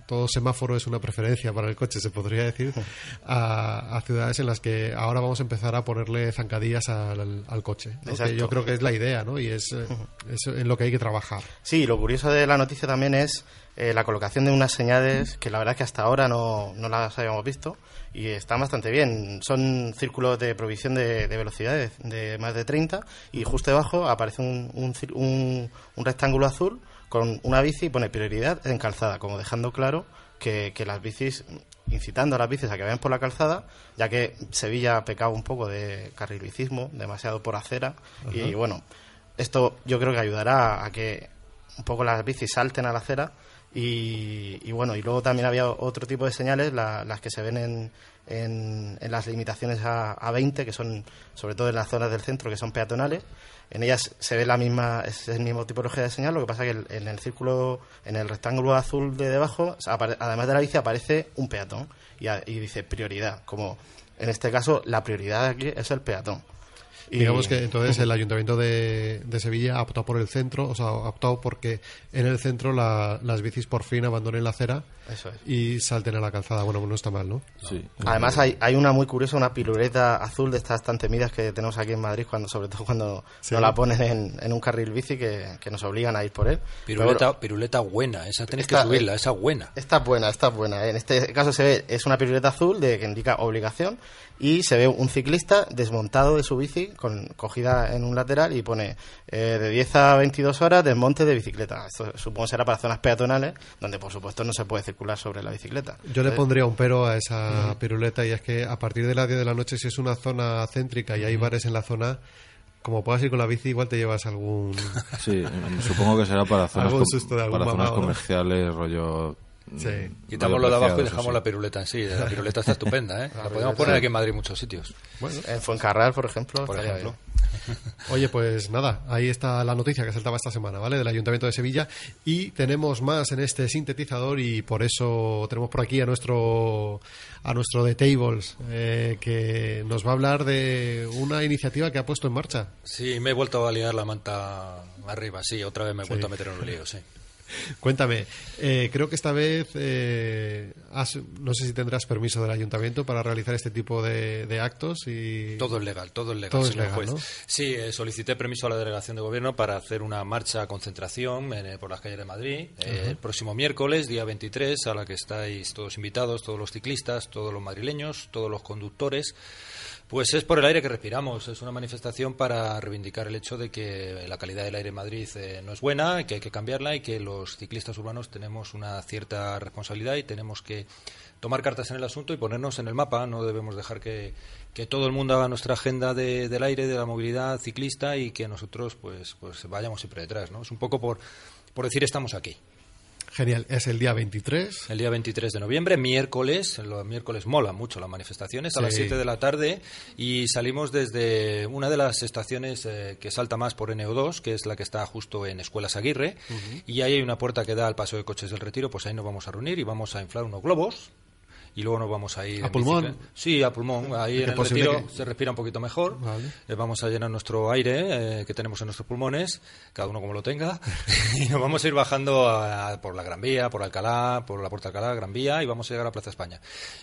todo semáforo es una preferencia para el coche, se podría decir, a, a ciudades en las que ahora vamos a empezar a ponerle zancadillas al, al coche. ¿no? Que Exacto. yo creo que es la idea, ¿no? Y es, eh, es en lo que hay que trabajar. Sí, lo curioso de la noticia también es eh, la colocación de unas señales que la verdad es que hasta ahora no, no las habíamos visto y están bastante bien. Son círculos de provisión de, de velocidades de más de 30 y justo debajo aparece un, un, un- un rectángulo azul con una bici y pone prioridad en calzada, como dejando claro que, que las bicis, incitando a las bicis a que vayan por la calzada, ya que Sevilla ha pecado un poco de carrilicismo, demasiado por acera y bueno, esto yo creo que ayudará a que un poco las bicis salten a la acera y, y bueno, y luego también había otro tipo de señales, la- las que se ven en, en, en las limitaciones a, a 20, que son sobre todo en las zonas del centro, que son peatonales. En ellas se ve la misma, es el mismo tipología de señal, lo que pasa que en el círculo, en el rectángulo azul de debajo, además de la bici aparece un peatón y, y dice prioridad, como en este caso la prioridad aquí es el peatón. Y- Digamos que entonces el Ayuntamiento de, de Sevilla ha optado por el centro, o sea, ha optado porque en el centro la- las bicis por fin abandonen la acera Eso es. y salten a la calzada. Bueno, no está mal, ¿no? Sí. Además hay, hay una muy curiosa, una piruleta azul de estas tan temidas que tenemos aquí en Madrid, cuando sobre todo cuando Sí. nos la ponen en, en un carril bici que, que nos obligan a ir por él. Piruleta, Pero bueno, piruleta buena, esa tenéis Esta- que subirla, esa buena. Esta es buena, esta es buena. En este caso se ve, es una piruleta azul de que indica obligación y se ve un ciclista desmontado de su bici, con, cogida en un lateral y pone eh, de 10 a 22 horas desmonte de bicicleta. Esto supongo será para zonas peatonales, donde por supuesto no se puede circular sobre la bicicleta. Yo le Entonces, pondría un pero a esa Ujú. piruleta y es que a partir de las 10 de la noche, si es una zona céntrica y hay bares en la zona, como puedas ir con la bici, igual te llevas algún... Sí, supongo que será para zonas, com- para zonas comerciales, rollo... Sí. mm, Quitamos lo de abajo y dejamos sí. la piruleta en sí. La piruleta está estupenda, ¿eh? La podemos poner sí. aquí en Madrid en muchos sitios. Bueno. En Fuencarral, por ejemplo. Por ejemplo. Oye, pues nada, ahí está la noticia que saltaba esta semana, ¿vale? Del Ayuntamiento de Sevilla. Y tenemos más en este sintetizador y por eso tenemos por aquí a nuestro a nuestro de Tables, eh, que nos va a hablar de una iniciativa que ha puesto en marcha. Sí, me he vuelto a liar la manta arriba, sí, otra vez me he Sí. vuelto a meter en un lío, sí. Cuéntame, eh, creo que esta vez eh, has- no sé si tendrás permiso del ayuntamiento para realizar este tipo de, de actos y Todo es legal, todo es legal, Todo es señor legal, juez. ¿no? Sí, eh, solicité permiso a la delegación de gobierno para hacer una marcha concentración eh, por las calles de Madrid eh, el próximo miércoles, día 23, a la que estáis todos invitados, todos los ciclistas, todos los madrileños, todos los conductores. Pues es por el aire que respiramos, es una manifestación para reivindicar el hecho de que la calidad del aire en Madrid eh, no es buena, que hay que cambiarla y que los ciclistas urbanos tenemos una cierta responsabilidad y tenemos que tomar cartas en el asunto y ponernos en el mapa. No debemos dejar que, que todo el mundo haga nuestra agenda de- del aire, de la movilidad ciclista y que nosotros pues, pues vayamos siempre detrás. ¿no? Es un poco por, por decir estamos aquí. Genial, es el día 23. El día 23 de noviembre, miércoles, los miércoles mola mucho las manifestaciones, a las Sí. 7 de la tarde y salimos desde una de las estaciones eh, que salta más por NO2, que es la que está justo en Escuelas Aguirre, y ahí hay una puerta que da al paso de coches del retiro, pues ahí nos vamos a reunir y vamos a inflar unos globos. Y luego nos vamos a ir. ¿A pulmón? bicicleta. Sí, a pulmón. Ahí en el retiro que- se respira un poquito mejor. Vale. Eh, vamos a llenar nuestro aire eh, que tenemos en nuestros pulmones, cada uno como lo tenga, y nos vamos a ir bajando a- por la Gran Vía, por Alcalá, por la Puerta Alcalá, Gran Vía, y vamos a llegar a Plaza España.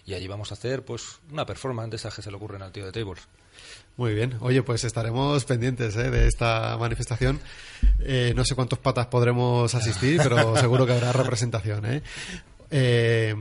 Y allí vamos a hacer pues una performance de esas que se le ocurren al tío de Tables. Muy bien, oye, pues estaremos pendientes ¿eh? de esta manifestación. Eh, no sé cuántos patas podremos asistir, pero seguro que habrá representación. ¿eh?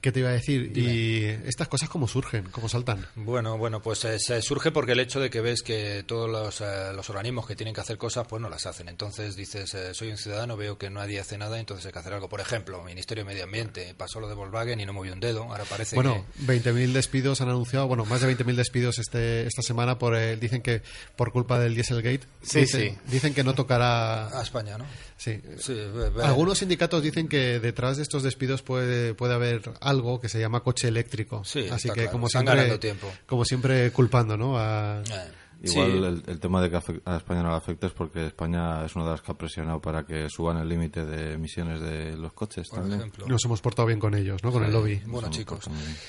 ¿Qué te iba a decir? ¿Y estas cosas cómo surgen? ¿Cómo saltan? Bueno, bueno, pues eh, se surge porque el hecho de que ves que todos los, eh, los organismos que tienen que hacer cosas, pues no las hacen. Entonces dices, eh, soy un ciudadano, veo que nadie hace nada, entonces hay que hacer algo. Por ejemplo, Ministerio de Medio Ambiente, pasó lo de Volkswagen y no movió un dedo, ahora parece Bueno, que... 20.000 despidos han anunciado, bueno, más de 20.000 despidos este, esta semana por el, dicen que por culpa del Dieselgate. Sí, dicen, sí. Dicen que no tocará A España, ¿no? Sí. Sí, Algunos sindicatos dicen que detrás de estos despidos puede, puede haber algo que se llama coche eléctrico. Sí, Así que claro. como Están siempre, ganando tiempo. como siempre culpando, ¿no? A, Eh. Igual Sí. el, el tema de que a España no le afecta es porque España es una de las que ha presionado para que suban el límite de emisiones de los coches Por también. ejemplo. Nos hemos portado bien con ellos, ¿no? Con el lobby. Bueno, chicos.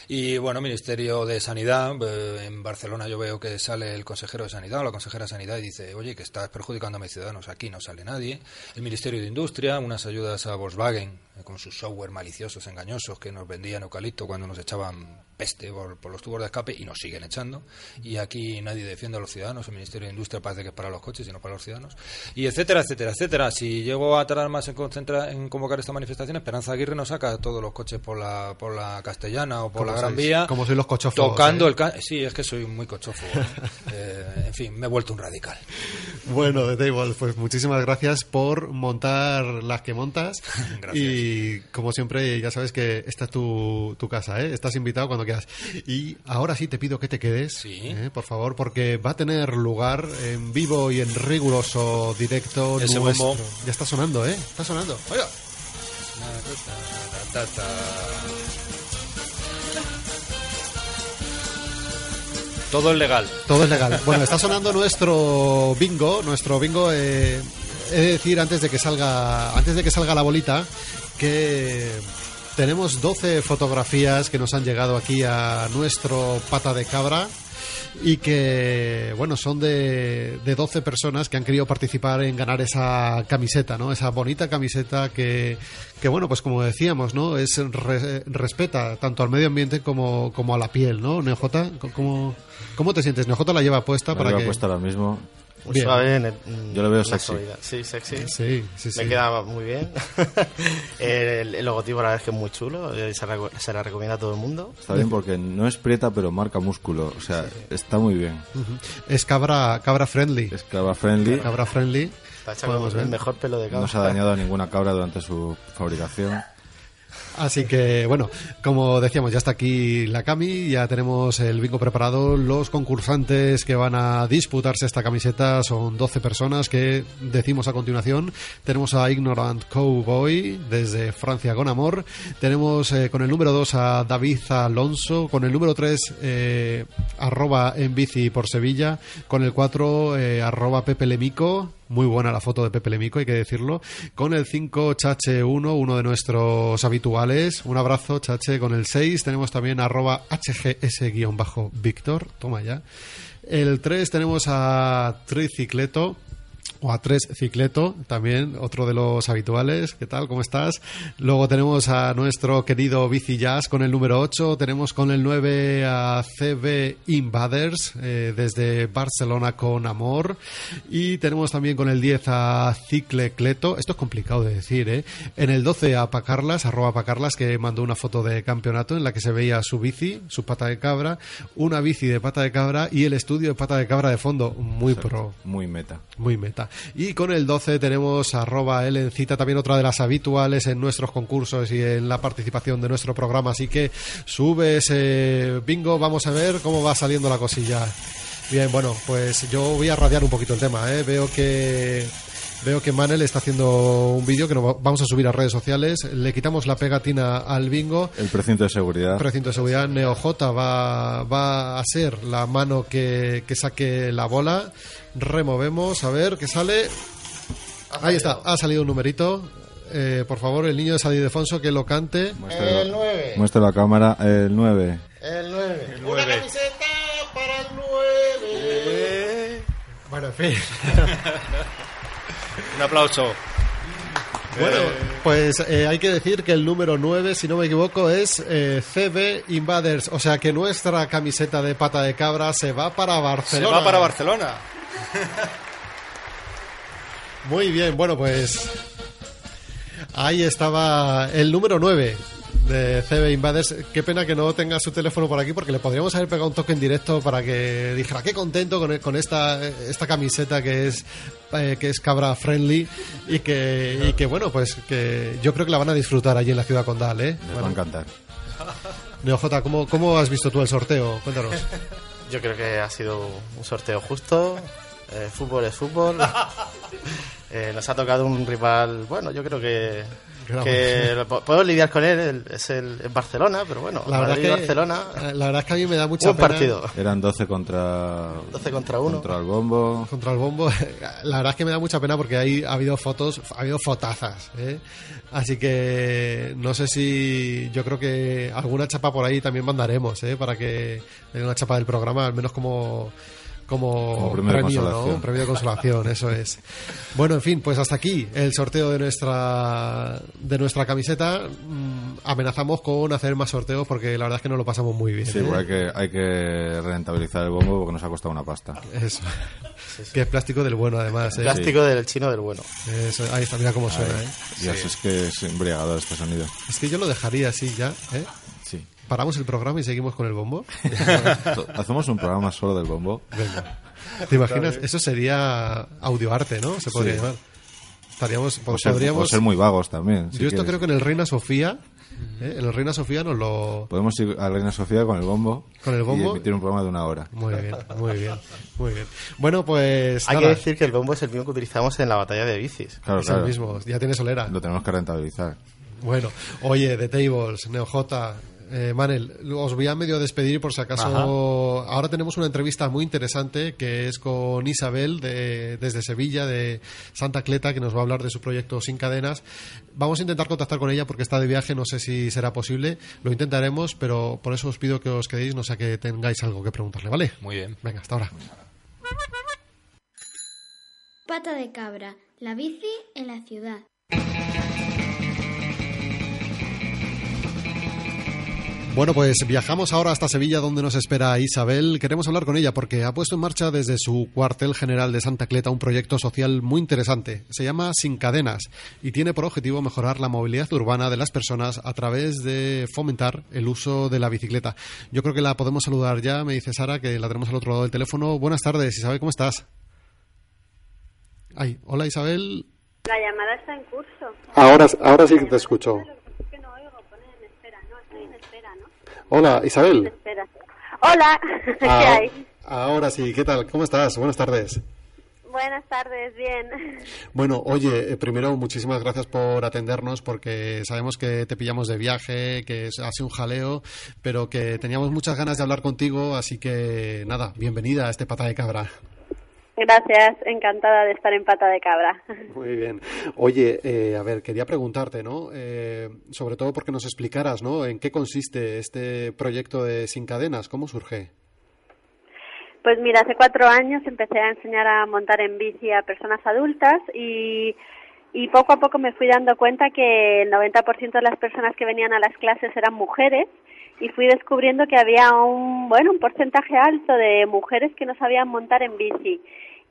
Y bueno, Ministerio de Sanidad. eh, en Barcelona yo veo que sale el consejero de Sanidad o la consejera de Sanidad y dice, oye, que estás perjudicando a mis ciudadanos. Aquí no sale nadie. El Ministerio de Industria, unas ayudas a Volkswagen con sus software maliciosos, engañosos, que nos vendían eucalipto cuando nos echaban peste por, por los tubos de escape y nos siguen echando. Y aquí nadie defiende a los ciudadanos. El Ministerio de Industria parece que es para los coches y no para los ciudadanos. Y etcétera, etcétera, etcétera. Si llego a tardar más en, concentrar, en convocar esta manifestación, Esperanza Aguirre nos saca todos los coches por la, por la Castellana o por la Gran sois- Vía. como sois los cochófobos, Tocando ¿eh? el... Sí, es que soy muy cochófobo. Eh, en fin, me he vuelto un radical. Bueno, The Table, pues muchísimas gracias por montar las que montas. Gracias. Y como siempre, ya sabes que esta es tu, tu casa, ¿eh? Estás invitado cuando quieras. Y ahora sí te pido que te quedes, Sí. ¿eh? por favor, porque va a tener lugar en vivo y en riguroso directo Ese nuestro. bombo. Ya está sonando, ¿eh? Está sonando. Oiga. Todo es legal. Todo es legal. Bueno, está sonando nuestro bingo, nuestro bingo. Eh, he de decir antes de que salga, antes de que salga la bolita, que tenemos 12 fotografías que nos han llegado aquí a nuestro pata de cabra y que bueno son de, de 12 personas que han querido participar en ganar esa camiseta no esa bonita camiseta que, que bueno pues como decíamos no es re- respeta tanto al medio ambiente como, como a la piel no Neojota ¿cómo, cómo te sientes Neojota la lleva puesta Me para que he puesto ahora mismo. Muy Bien. suave. en el- mm, Yo le veo la sexy. suavidad. Sí, sexy. sí sí sí Me queda muy bien. el, el logotipo la verdad es que es muy chulo. eh, Se, reco- se la recomienda a todo el mundo. Está bien porque no es prieta, pero marca músculo. O sea, está muy bien. Ujú. es cabra cabra friendly Es cabra friendly. cabra friendly Está hecha Podemos con ver. el mejor pelo de cabra. No se ha dañado a ninguna cabra durante su fabricación. Así que, bueno, como decíamos, ya está aquí la Cami, ya tenemos el bingo preparado. Los concursantes que van a disputarse esta camiseta son 12 personas que decimos a continuación. Tenemos a Ignorant Cowboy desde Francia con amor. Tenemos eh, con el número 2 a David Alonso. Con el número 3, eh, arroba en bici por Sevilla. Con el 4, eh, arroba Pepe Lemico. Muy buena la foto de Pepe Lemico, hay que decirlo. Con el 5, Chache 1, uno de nuestros habituales. Un abrazo, Chache. Con el 6 tenemos también arroba HGS-Víctor. Toma ya. El 3 tenemos a Tricicleto. O a tres Cicleto, también otro de los habituales. ¿Qué tal? ¿Cómo estás? Luego tenemos a nuestro querido Bici Jazz con el número 8. Tenemos con el 9 a CB Invaders eh, desde Barcelona con amor. Y tenemos también con el 10 a Cicle Cleto. Esto es complicado de decir, ¿eh? En el 12 a Pacarlas, arroba Pacarlas, que mandó una foto de campeonato en la que se veía su bici, su pata de cabra, una bici de pata de cabra y el estudio de pata de cabra de fondo. Muy pro. Muy meta. Muy meta. Y con el 12 tenemos arroba Elencita, también otra de las habituales en nuestros concursos y en la participación de nuestro programa. Así que sube ese bingo, vamos a ver cómo va saliendo la cosilla. Bien, bueno, pues yo voy a radiar un poquito el tema. ¿eh? Veo que veo que Manel está haciendo un vídeo que nos va- vamos a subir a redes sociales. Le quitamos la pegatina al bingo. El precinto de seguridad. Recinto de seguridad NeoJ va, va a ser la mano que, que saque la bola. Removemos, a ver qué sale. Ahí está, ha salido un numerito. Eh, por favor, el niño de San Ildefonso que lo cante. Muestre, El 9. muestre la cámara. El 9. El 9. Una camiseta para el 9. Bueno, en fin. Un aplauso. Bueno, pues eh, hay que decir que el número 9, si no me equivoco, es eh, CB Invaders. O sea que nuestra camiseta de pata de cabra se va para Se Barcelona. va para Barcelona. Muy bien, bueno, pues ahí estaba el número 9 de CB Invaders. Qué pena que no tenga su teléfono por aquí porque le podríamos haber pegado un toque en directo para que dijera qué contento con, con esta, esta camiseta que es eh, que es cabra friendly y que, y que bueno, pues que yo creo que la van a disfrutar allí en la ciudad condal, ¿eh? Les va a Bueno, encantar. Neojota, ¿cómo, ¿cómo has visto tú el sorteo? Cuéntanos. Yo creo que ha sido un sorteo justo. Eh, fútbol es fútbol. Eh, nos ha tocado un rival, bueno, yo creo que que puedo lidiar con él, es el en Barcelona, pero bueno, la verdad, que, Barcelona, eh, la verdad es que a mí me da mucha pena. partido. Eran 12 contra 12 contra 1. Contra el bombo. Contra el bombo. La verdad es que me da mucha pena porque ahí ha habido fotos, ha habido fotazas, ¿eh? Así que no sé si yo creo que alguna chapa por ahí también mandaremos, ¿eh? Para que una chapa del programa, al menos como como, premio, ¿no? premio de consolación, eso es. Bueno, en fin, pues hasta aquí el sorteo de nuestra de nuestra camiseta. Mm, amenazamos con hacer más sorteos porque la verdad es que no lo pasamos muy bien. Sí, ¿eh? hay que hay que rentabilizar el bombo porque nos ha costado una pasta. Eso. Que es plástico del bueno, además. ¿eh? Plástico del chino del bueno. Eso, ahí está, mira cómo suena. ¿eh? Dios, es que es embriagador este sonido. Es que yo lo dejaría así ya, ¿eh? Sí. ¿Paramos el programa y seguimos con el bombo? Hacemos un programa solo del bombo. Venga. ¿Te imaginas? Eso sería audioarte, ¿no? Se podría llamar. Estaríamos, o ser, podríamos... ser muy vagos también. yo esto creo que en el Reina Sofía ¿eh? En el Reina Sofía nos lo... Podemos ir a Reina Sofía con el bombo. Con el bombo. Y emitir un programa de una hora. Muy bien, muy bien, muy bien. Bueno, pues... Hay que decir que el bombo es el mismo que utilizamos en la batalla de bicis. Claro, es claro. el mismo, ya tiene solera. Lo tenemos que rentabilizar. Bueno, oye, The Tables, NeoJ, eh, Manel, os voy a medio despedir por si acaso. Ahora tenemos una entrevista muy interesante que es con Isabel de, desde Sevilla, de Santa Cleta, que nos va a hablar de su proyecto Sin Cadenas. Vamos a intentar contactar con ella porque está de viaje, no sé si será posible. Lo intentaremos, pero por eso os pido que os quedéis, no sea que tengáis algo que preguntarle, ¿vale? Muy bien. Venga, hasta ahora. Pata de cabra, la bici en la ciudad. Bueno, pues viajamos ahora hasta Sevilla donde nos espera Isabel. Queremos hablar con ella porque ha puesto en marcha desde su cuartel general de Santa Cleta un proyecto social muy interesante. Se llama Sin Cadenas y tiene por objetivo mejorar la movilidad urbana de las personas a través de fomentar el uso de la bicicleta. Yo creo que la podemos saludar ya, me dice Sara, que la tenemos al otro lado del teléfono. Buenas tardes, Isabel, ¿cómo estás? Ay, hola Isabel. La llamada está en curso. Ahora, ahora sí que te escucho. Hola, Isabel. Hola, ¿qué Ah, hay? Ahora sí, ¿qué tal? ¿Cómo estás? Buenas tardes. Buenas tardes, bien. Bueno, oye, eh, primero muchísimas gracias por atendernos porque sabemos que te pillamos de viaje, que ha sido un jaleo, pero que teníamos muchas ganas de hablar contigo, así que nada, bienvenida a este pata de cabra. Gracias, encantada de estar en pata de cabra. Muy bien. Oye, eh, a ver, quería preguntarte, ¿no? Eh, sobre todo porque nos explicaras, ¿no? En qué consiste este proyecto de Sin Cadenas, ¿cómo surge? Pues mira, hace cuatro años empecé a enseñar a montar en bici a personas adultas y, y poco a poco me fui dando cuenta que el 90% de las personas que venían a las clases eran mujeres y fui descubriendo que había un, bueno, un porcentaje alto de mujeres que no sabían montar en bici.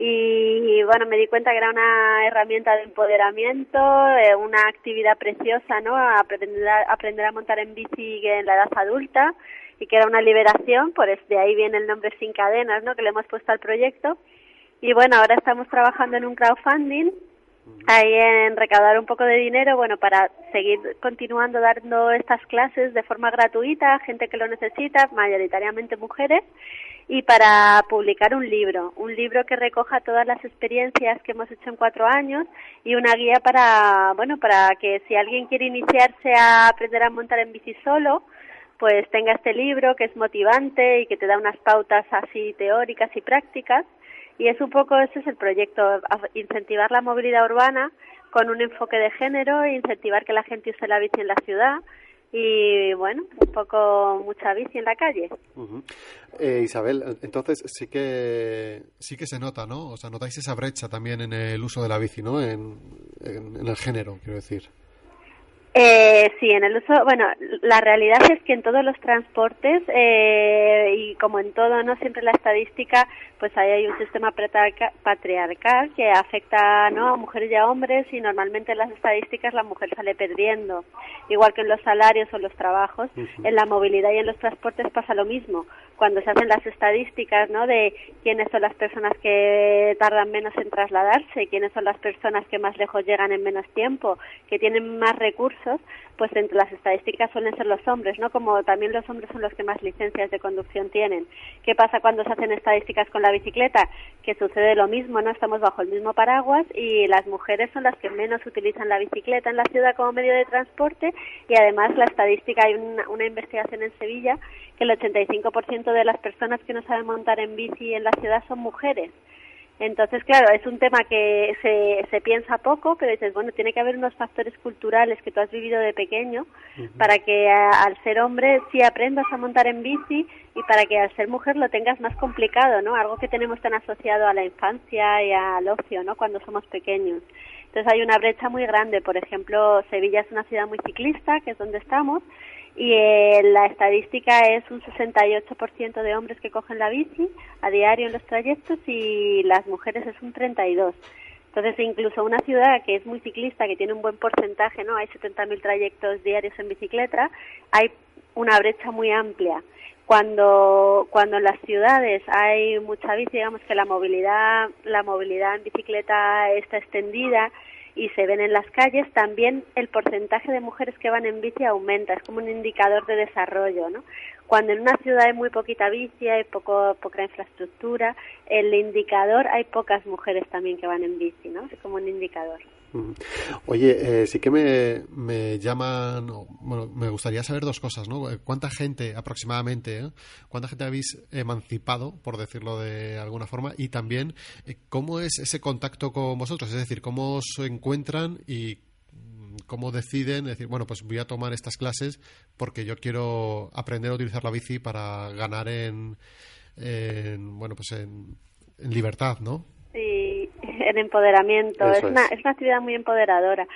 Y bueno, me di cuenta que era una herramienta de empoderamiento, una actividad preciosa, ¿no? Aprender a, aprender a montar en bici en la edad adulta y que era una liberación, pues de ahí viene el nombre Sin Cadenas, ¿no? Que le hemos puesto al proyecto. Y bueno, ahora estamos trabajando en un crowdfunding, ahí en recaudar un poco de dinero, bueno, para seguir continuando dando estas clases de forma gratuita a gente que lo necesita, mayoritariamente mujeres, y para publicar un libro, un libro que recoja todas las experiencias que hemos hecho en cuatro años y una guía para, bueno, para que si alguien quiere iniciarse a aprender a montar en bici solo, pues tenga este libro que es motivante y que te da unas pautas así teóricas y prácticas. Y es un poco, ese es el proyecto, incentivar la movilidad urbana con un enfoque de género, e incentivar que la gente use la bici en la ciudad y, bueno, un poco mucha bici en la calle. Eh, Isabel, entonces sí que sí que se nota, ¿no? O sea, notáis esa brecha también en el uso de la bici, ¿no? En, en- en el género, quiero decir. Eh, sí, en el uso, bueno, la realidad es que en todos los transportes eh, y como en todo, no siempre la estadística, pues ahí hay un sistema patriarca- patriarcal que afecta ¿no? a mujeres y a hombres y normalmente en las estadísticas la mujer sale perdiendo, igual que en los salarios o los trabajos, en la movilidad y en los transportes pasa lo mismo. Cuando se hacen las estadísticas, ¿no? De quiénes son las personas que tardan menos en trasladarse, quiénes son las personas que más lejos llegan en menos tiempo, que tienen más recursos, pues entre las estadísticas suelen ser los hombres, ¿no? Como también los hombres son los que más licencias de conducción tienen. ¿Qué pasa cuando se hacen estadísticas con la la bicicleta, que sucede lo mismo, ¿no? Estamos bajo el mismo paraguas y las mujeres son las que menos utilizan la bicicleta en la ciudad como medio de transporte y además la estadística, hay una, una investigación en Sevilla que el 85% de las personas que no saben montar en bici en la ciudad son mujeres. Entonces, claro, es un tema que se, se piensa poco, pero dices, bueno, tiene que haber unos factores culturales que tú has vivido de pequeño para que al ser hombre sí aprendas a montar en bici y para que al ser mujer lo tengas más complicado, ¿no? Algo que tenemos tan asociado a la infancia y al ocio, ¿no? Cuando somos pequeños. Entonces hay una brecha muy grande. Por ejemplo, Sevilla es una ciudad muy ciclista, que es donde estamos, y eh, la estadística es un 68% de hombres que cogen la bici a diario en los trayectos y las mujeres es un 32%. Entonces, incluso una ciudad que es muy ciclista, que tiene un buen porcentaje, ¿no? Hay 70.000 trayectos diarios en bicicleta, hay una brecha muy amplia. Cuando, cuando en las ciudades hay mucha bici, digamos que la movilidad, la movilidad en bicicleta está extendida, y se ven en las calles, también el porcentaje de mujeres que van en bici aumenta, es como un indicador de desarrollo, ¿no? Cuando en una ciudad hay muy poquita bici, hay poco, poca infraestructura, el indicador hay pocas mujeres también que van en bici, ¿no? Es como un indicador. Oye, eh, sí que me, me llaman, bueno, me gustaría saber dos cosas, ¿no? ¿Cuánta gente aproximadamente, eh? cuánta gente habéis emancipado, por decirlo de alguna forma? Y también, eh, ¿cómo es ese contacto con vosotros? Es decir, ¿cómo os encuentran y cómo deciden decir, bueno, pues voy a tomar estas clases porque yo quiero aprender a utilizar la bici para ganar en, en bueno, pues en, en libertad, ¿no? Sí, el empoderamiento. es, una, es una actividad muy empoderadora.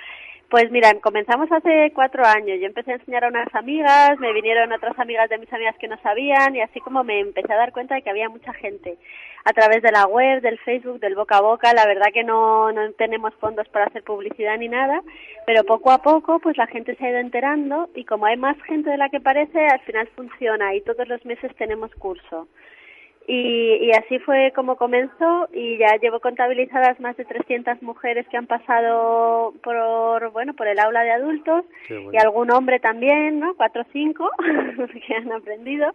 Pues mira, comenzamos hace cuatro años. Yo empecé a enseñar a unas amigas, me vinieron otras amigas de mis amigas que no sabían y así como me empecé a dar cuenta de que había mucha gente a través de la web, del Facebook, del boca a boca. La verdad que no, no tenemos fondos para hacer publicidad ni nada, pero poco a poco pues la gente se ha ido enterando y como hay más gente de la que parece, al final funciona y todos los meses tenemos curso. Y, y, así fue como comenzó y ya llevo contabilizadas más de 300 mujeres que han pasado por bueno por el aula de adultos y algún hombre también, ¿no? Cuatro o cinco que han aprendido.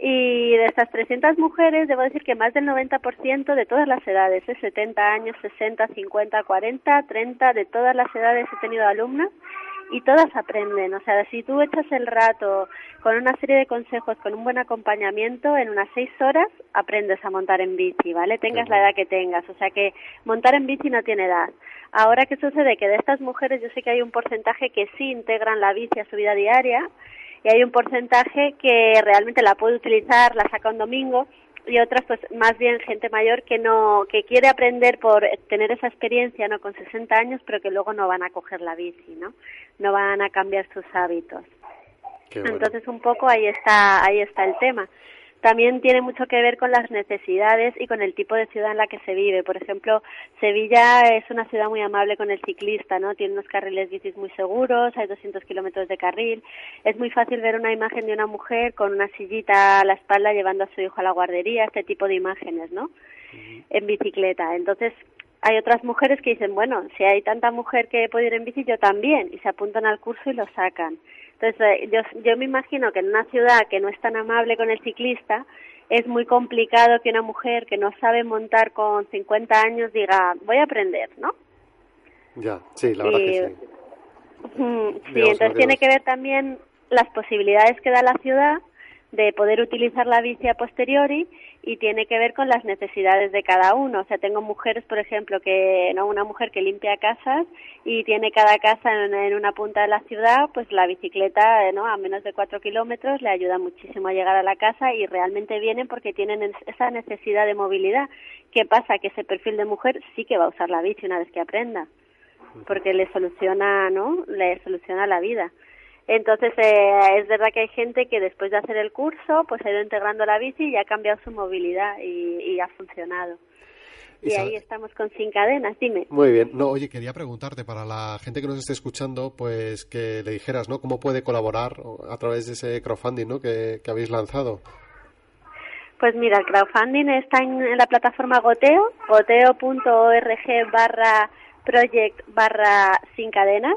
Y de estas 300 mujeres debo decir que más del 90% de todas las edades, ¿eh? 70 años, 60, 50, 40, 30, de todas las edades he tenido alumnas y todas aprenden. O sea, si tú echas el rato con una serie de consejos, con un buen acompañamiento, en unas seis horas aprendes a montar en bici, ¿vale? Tengas la edad que tengas. O sea que montar en bici no tiene edad. Ahora, ¿qué sucede? Que de estas mujeres yo sé que hay un porcentaje que sí integran la bici a su vida diaria y hay un porcentaje que realmente la puede utilizar, la saca un domingo y otras pues más bien gente mayor que no que quiere aprender por tener esa experiencia no con 60 años pero que luego no van a coger la bici no no van a cambiar sus hábitos. Entonces un poco ahí está ahí está el tema también tiene mucho que ver con las necesidades y con el tipo de ciudad en la que se vive. Por ejemplo, Sevilla es una ciudad muy amable con el ciclista, ¿no? Tiene unos carriles bicis muy seguros, hay 200 kilómetros de carril. Es muy fácil ver una imagen de una mujer con una sillita a la espalda llevando a su hijo a la guardería, este tipo de imágenes, ¿no? En bicicleta. Entonces, hay otras mujeres que dicen, bueno, si hay tanta mujer que puede ir en bici, yo también, y se apuntan al curso y lo sacan. Entonces, eh, yo, yo me imagino que en una ciudad que no es tan amable con el ciclista, es muy complicado que una mujer que no sabe montar con 50 años diga, voy a aprender, ¿no? Ya, sí, la verdad que sí. Sí, entonces tiene que ver también las posibilidades que da la ciudad de poder utilizar la bici a posteriori y tiene que ver con las necesidades de cada uno. O sea, tengo mujeres, por ejemplo, que no una mujer que limpia casas y tiene cada casa en, una punta de la ciudad, pues la bicicleta, ¿no? A menos de cuatro kilómetros le ayuda muchísimo a llegar a la casa y realmente vienen porque tienen esa necesidad de movilidad. ¿Qué pasa? Que ese perfil de mujer sí que va a usar la bici una vez que aprenda, porque le soluciona, ¿no? Le soluciona la vida. Entonces, eh, es verdad que hay gente que después de hacer el curso, pues ha ido integrando la bici y ha cambiado su movilidad y, ha funcionado. Y, ahí estamos con Sin Cadenas, dime. Muy bien. No, oye, quería preguntarte para la gente que nos esté escuchando, pues que le dijeras, ¿no? ¿Cómo puede colaborar a través de ese crowdfunding, ¿no? Que, habéis lanzado. Pues mira, el crowdfunding está en, la plataforma Goteo, goteo.org barra project barra sin cadenas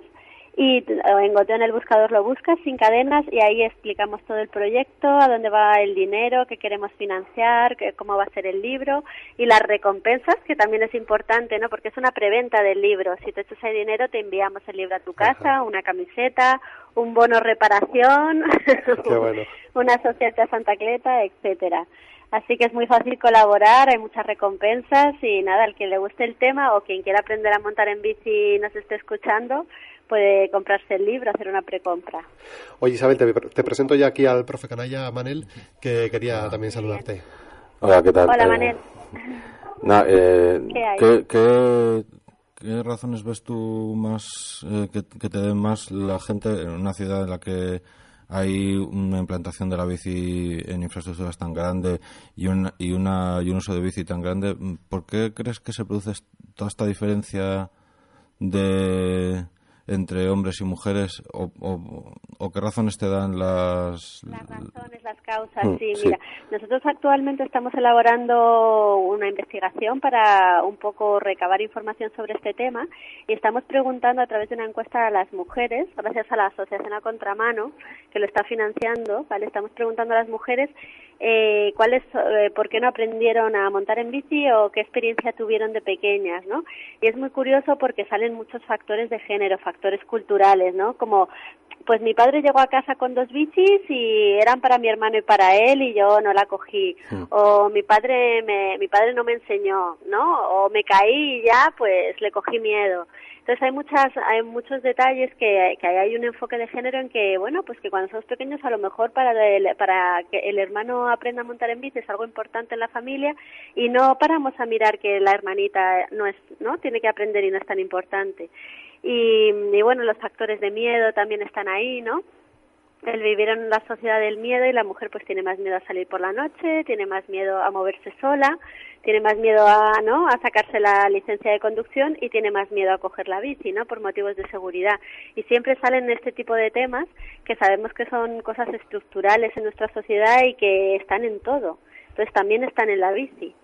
y en Goteo en el buscador lo buscas sin cadenas y ahí explicamos todo el proyecto, a dónde va el dinero, qué queremos financiar, qué, cómo va a ser el libro y las recompensas, que también es importante, ¿no? Porque es una preventa del libro. Si te echas el dinero, te enviamos el libro a tu casa, una camiseta, un bono reparación, una asociación a Santa Cleta, etcétera. Así que es muy fácil colaborar, hay muchas recompensas y nada, el que le guste el tema o quien quiera aprender a montar en bici y nos esté escuchando, puede comprarse el libro, hacer una precompra. Oye Isabel, te, presento ya aquí al profe Canalla, Manel, que quería también saludarte. Hola, ¿qué tal? Hola, eh, Manel. Eh, ¿Qué, qué, qué, razones ves tú más eh, que, que, te den más la gente en una ciudad en la que hay una implantación de la bici en infraestructuras tan grande y, un, y, una, y un uso de bici tan grande? ¿Por qué crees que se produce toda esta diferencia de entre hombres y mujeres o, o, qué razones te dan las las razones las causas mm, sí, mira. Nosotros actualmente estamos elaborando una investigación para un poco recabar información sobre este tema. Y estamos preguntando a través de una encuesta a las mujeres gracias a la asociación a contramano que lo está financiando vale estamos preguntando a las mujeres eh, cuáles, eh, por qué no aprendieron a montar en bici o qué experiencia tuvieron de pequeñas, ¿no? Y es muy curioso porque salen muchos factores de género, factores culturales, ¿no? Como pues mi padre llegó a casa con dos bicis y eran para mi hermano y para él y yo no la cogí hmm. o mi padre me, mi padre no me enseñó no o me caí y ya pues le cogí miedo entonces hay muchas, hay muchos detalles que, que hay un enfoque de género en que, bueno, pues que cuando somos pequeños a lo mejor para, para que el hermano aprenda a montar en bici es algo importante en la familia y no paramos a mirar que la hermanita no es, ¿no? Tiene que aprender y no es tan importante. Y bueno, los factores de miedo también están ahí, ¿no? El vivir en la sociedad del miedo y la mujer pues tiene más miedo a salir por la noche, tiene más miedo a moverse sola, tiene más miedo a, ¿no? a sacarse la licencia de conducción y tiene más miedo a coger la bici, ¿no? por motivos de seguridad. Y siempre salen este tipo de temas que sabemos que son cosas estructurales en nuestra sociedad y que están en todo. Entonces también están en la bici.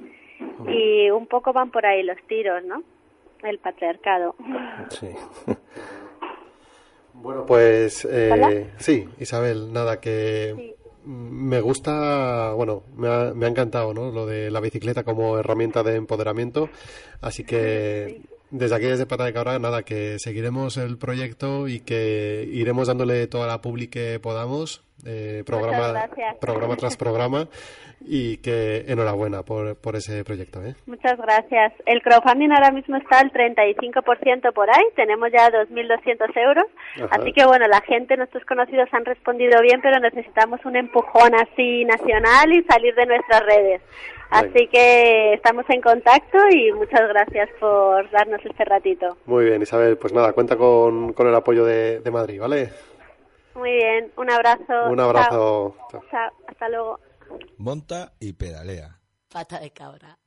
Y un poco van por ahí los tiros, ¿no? El patriarcado. Sí. Bueno, pues eh, sí, Isabel, nada, que me gusta, bueno, me ha, me ha encantado, ¿no? Lo de la bicicleta como herramienta de empoderamiento, así que desde aquí, desde Pata de Cabra, nada, que seguiremos el proyecto y que iremos dándole toda la publi que podamos, eh, programa, programa tras programa, y que enhorabuena por, por ese proyecto. ¿eh? Muchas gracias. El crowdfunding ahora mismo está al 35% por ahí, tenemos ya 2.200 euros, así que bueno, la gente, nuestros conocidos han respondido bien, pero necesitamos un empujón así nacional y salir de nuestras redes. Así que estamos en contacto y muchas gracias por darnos este ratito. Muy bien, Isabel. Pues nada, cuenta con, con el apoyo de, de, Madrid, ¿vale? Muy bien, un abrazo. Un abrazo. Chao. Hasta luego. Monta y pedalea. Pata de cabra.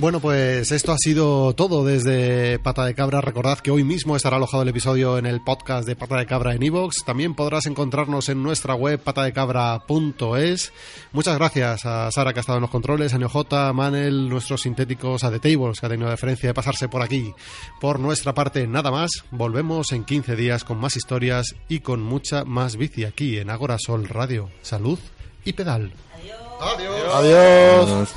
Bueno, pues esto ha sido todo desde Pata de Cabra. Recordad que hoy mismo estará alojado el episodio en el podcast de Pata de Cabra en iVoox. También podrás encontrarnos en nuestra web patadecabra.es. Muchas gracias a Sara que ha estado en los controles, a NeoJ, Manel, nuestros sintéticos, a The Tables que ha tenido la deferencia de pasarse por aquí. Por nuestra parte, nada más. Volvemos en 15 días con más historias y con mucha más bici aquí en Agora Sol Radio. Salud y pedal. Adiós. Adiós.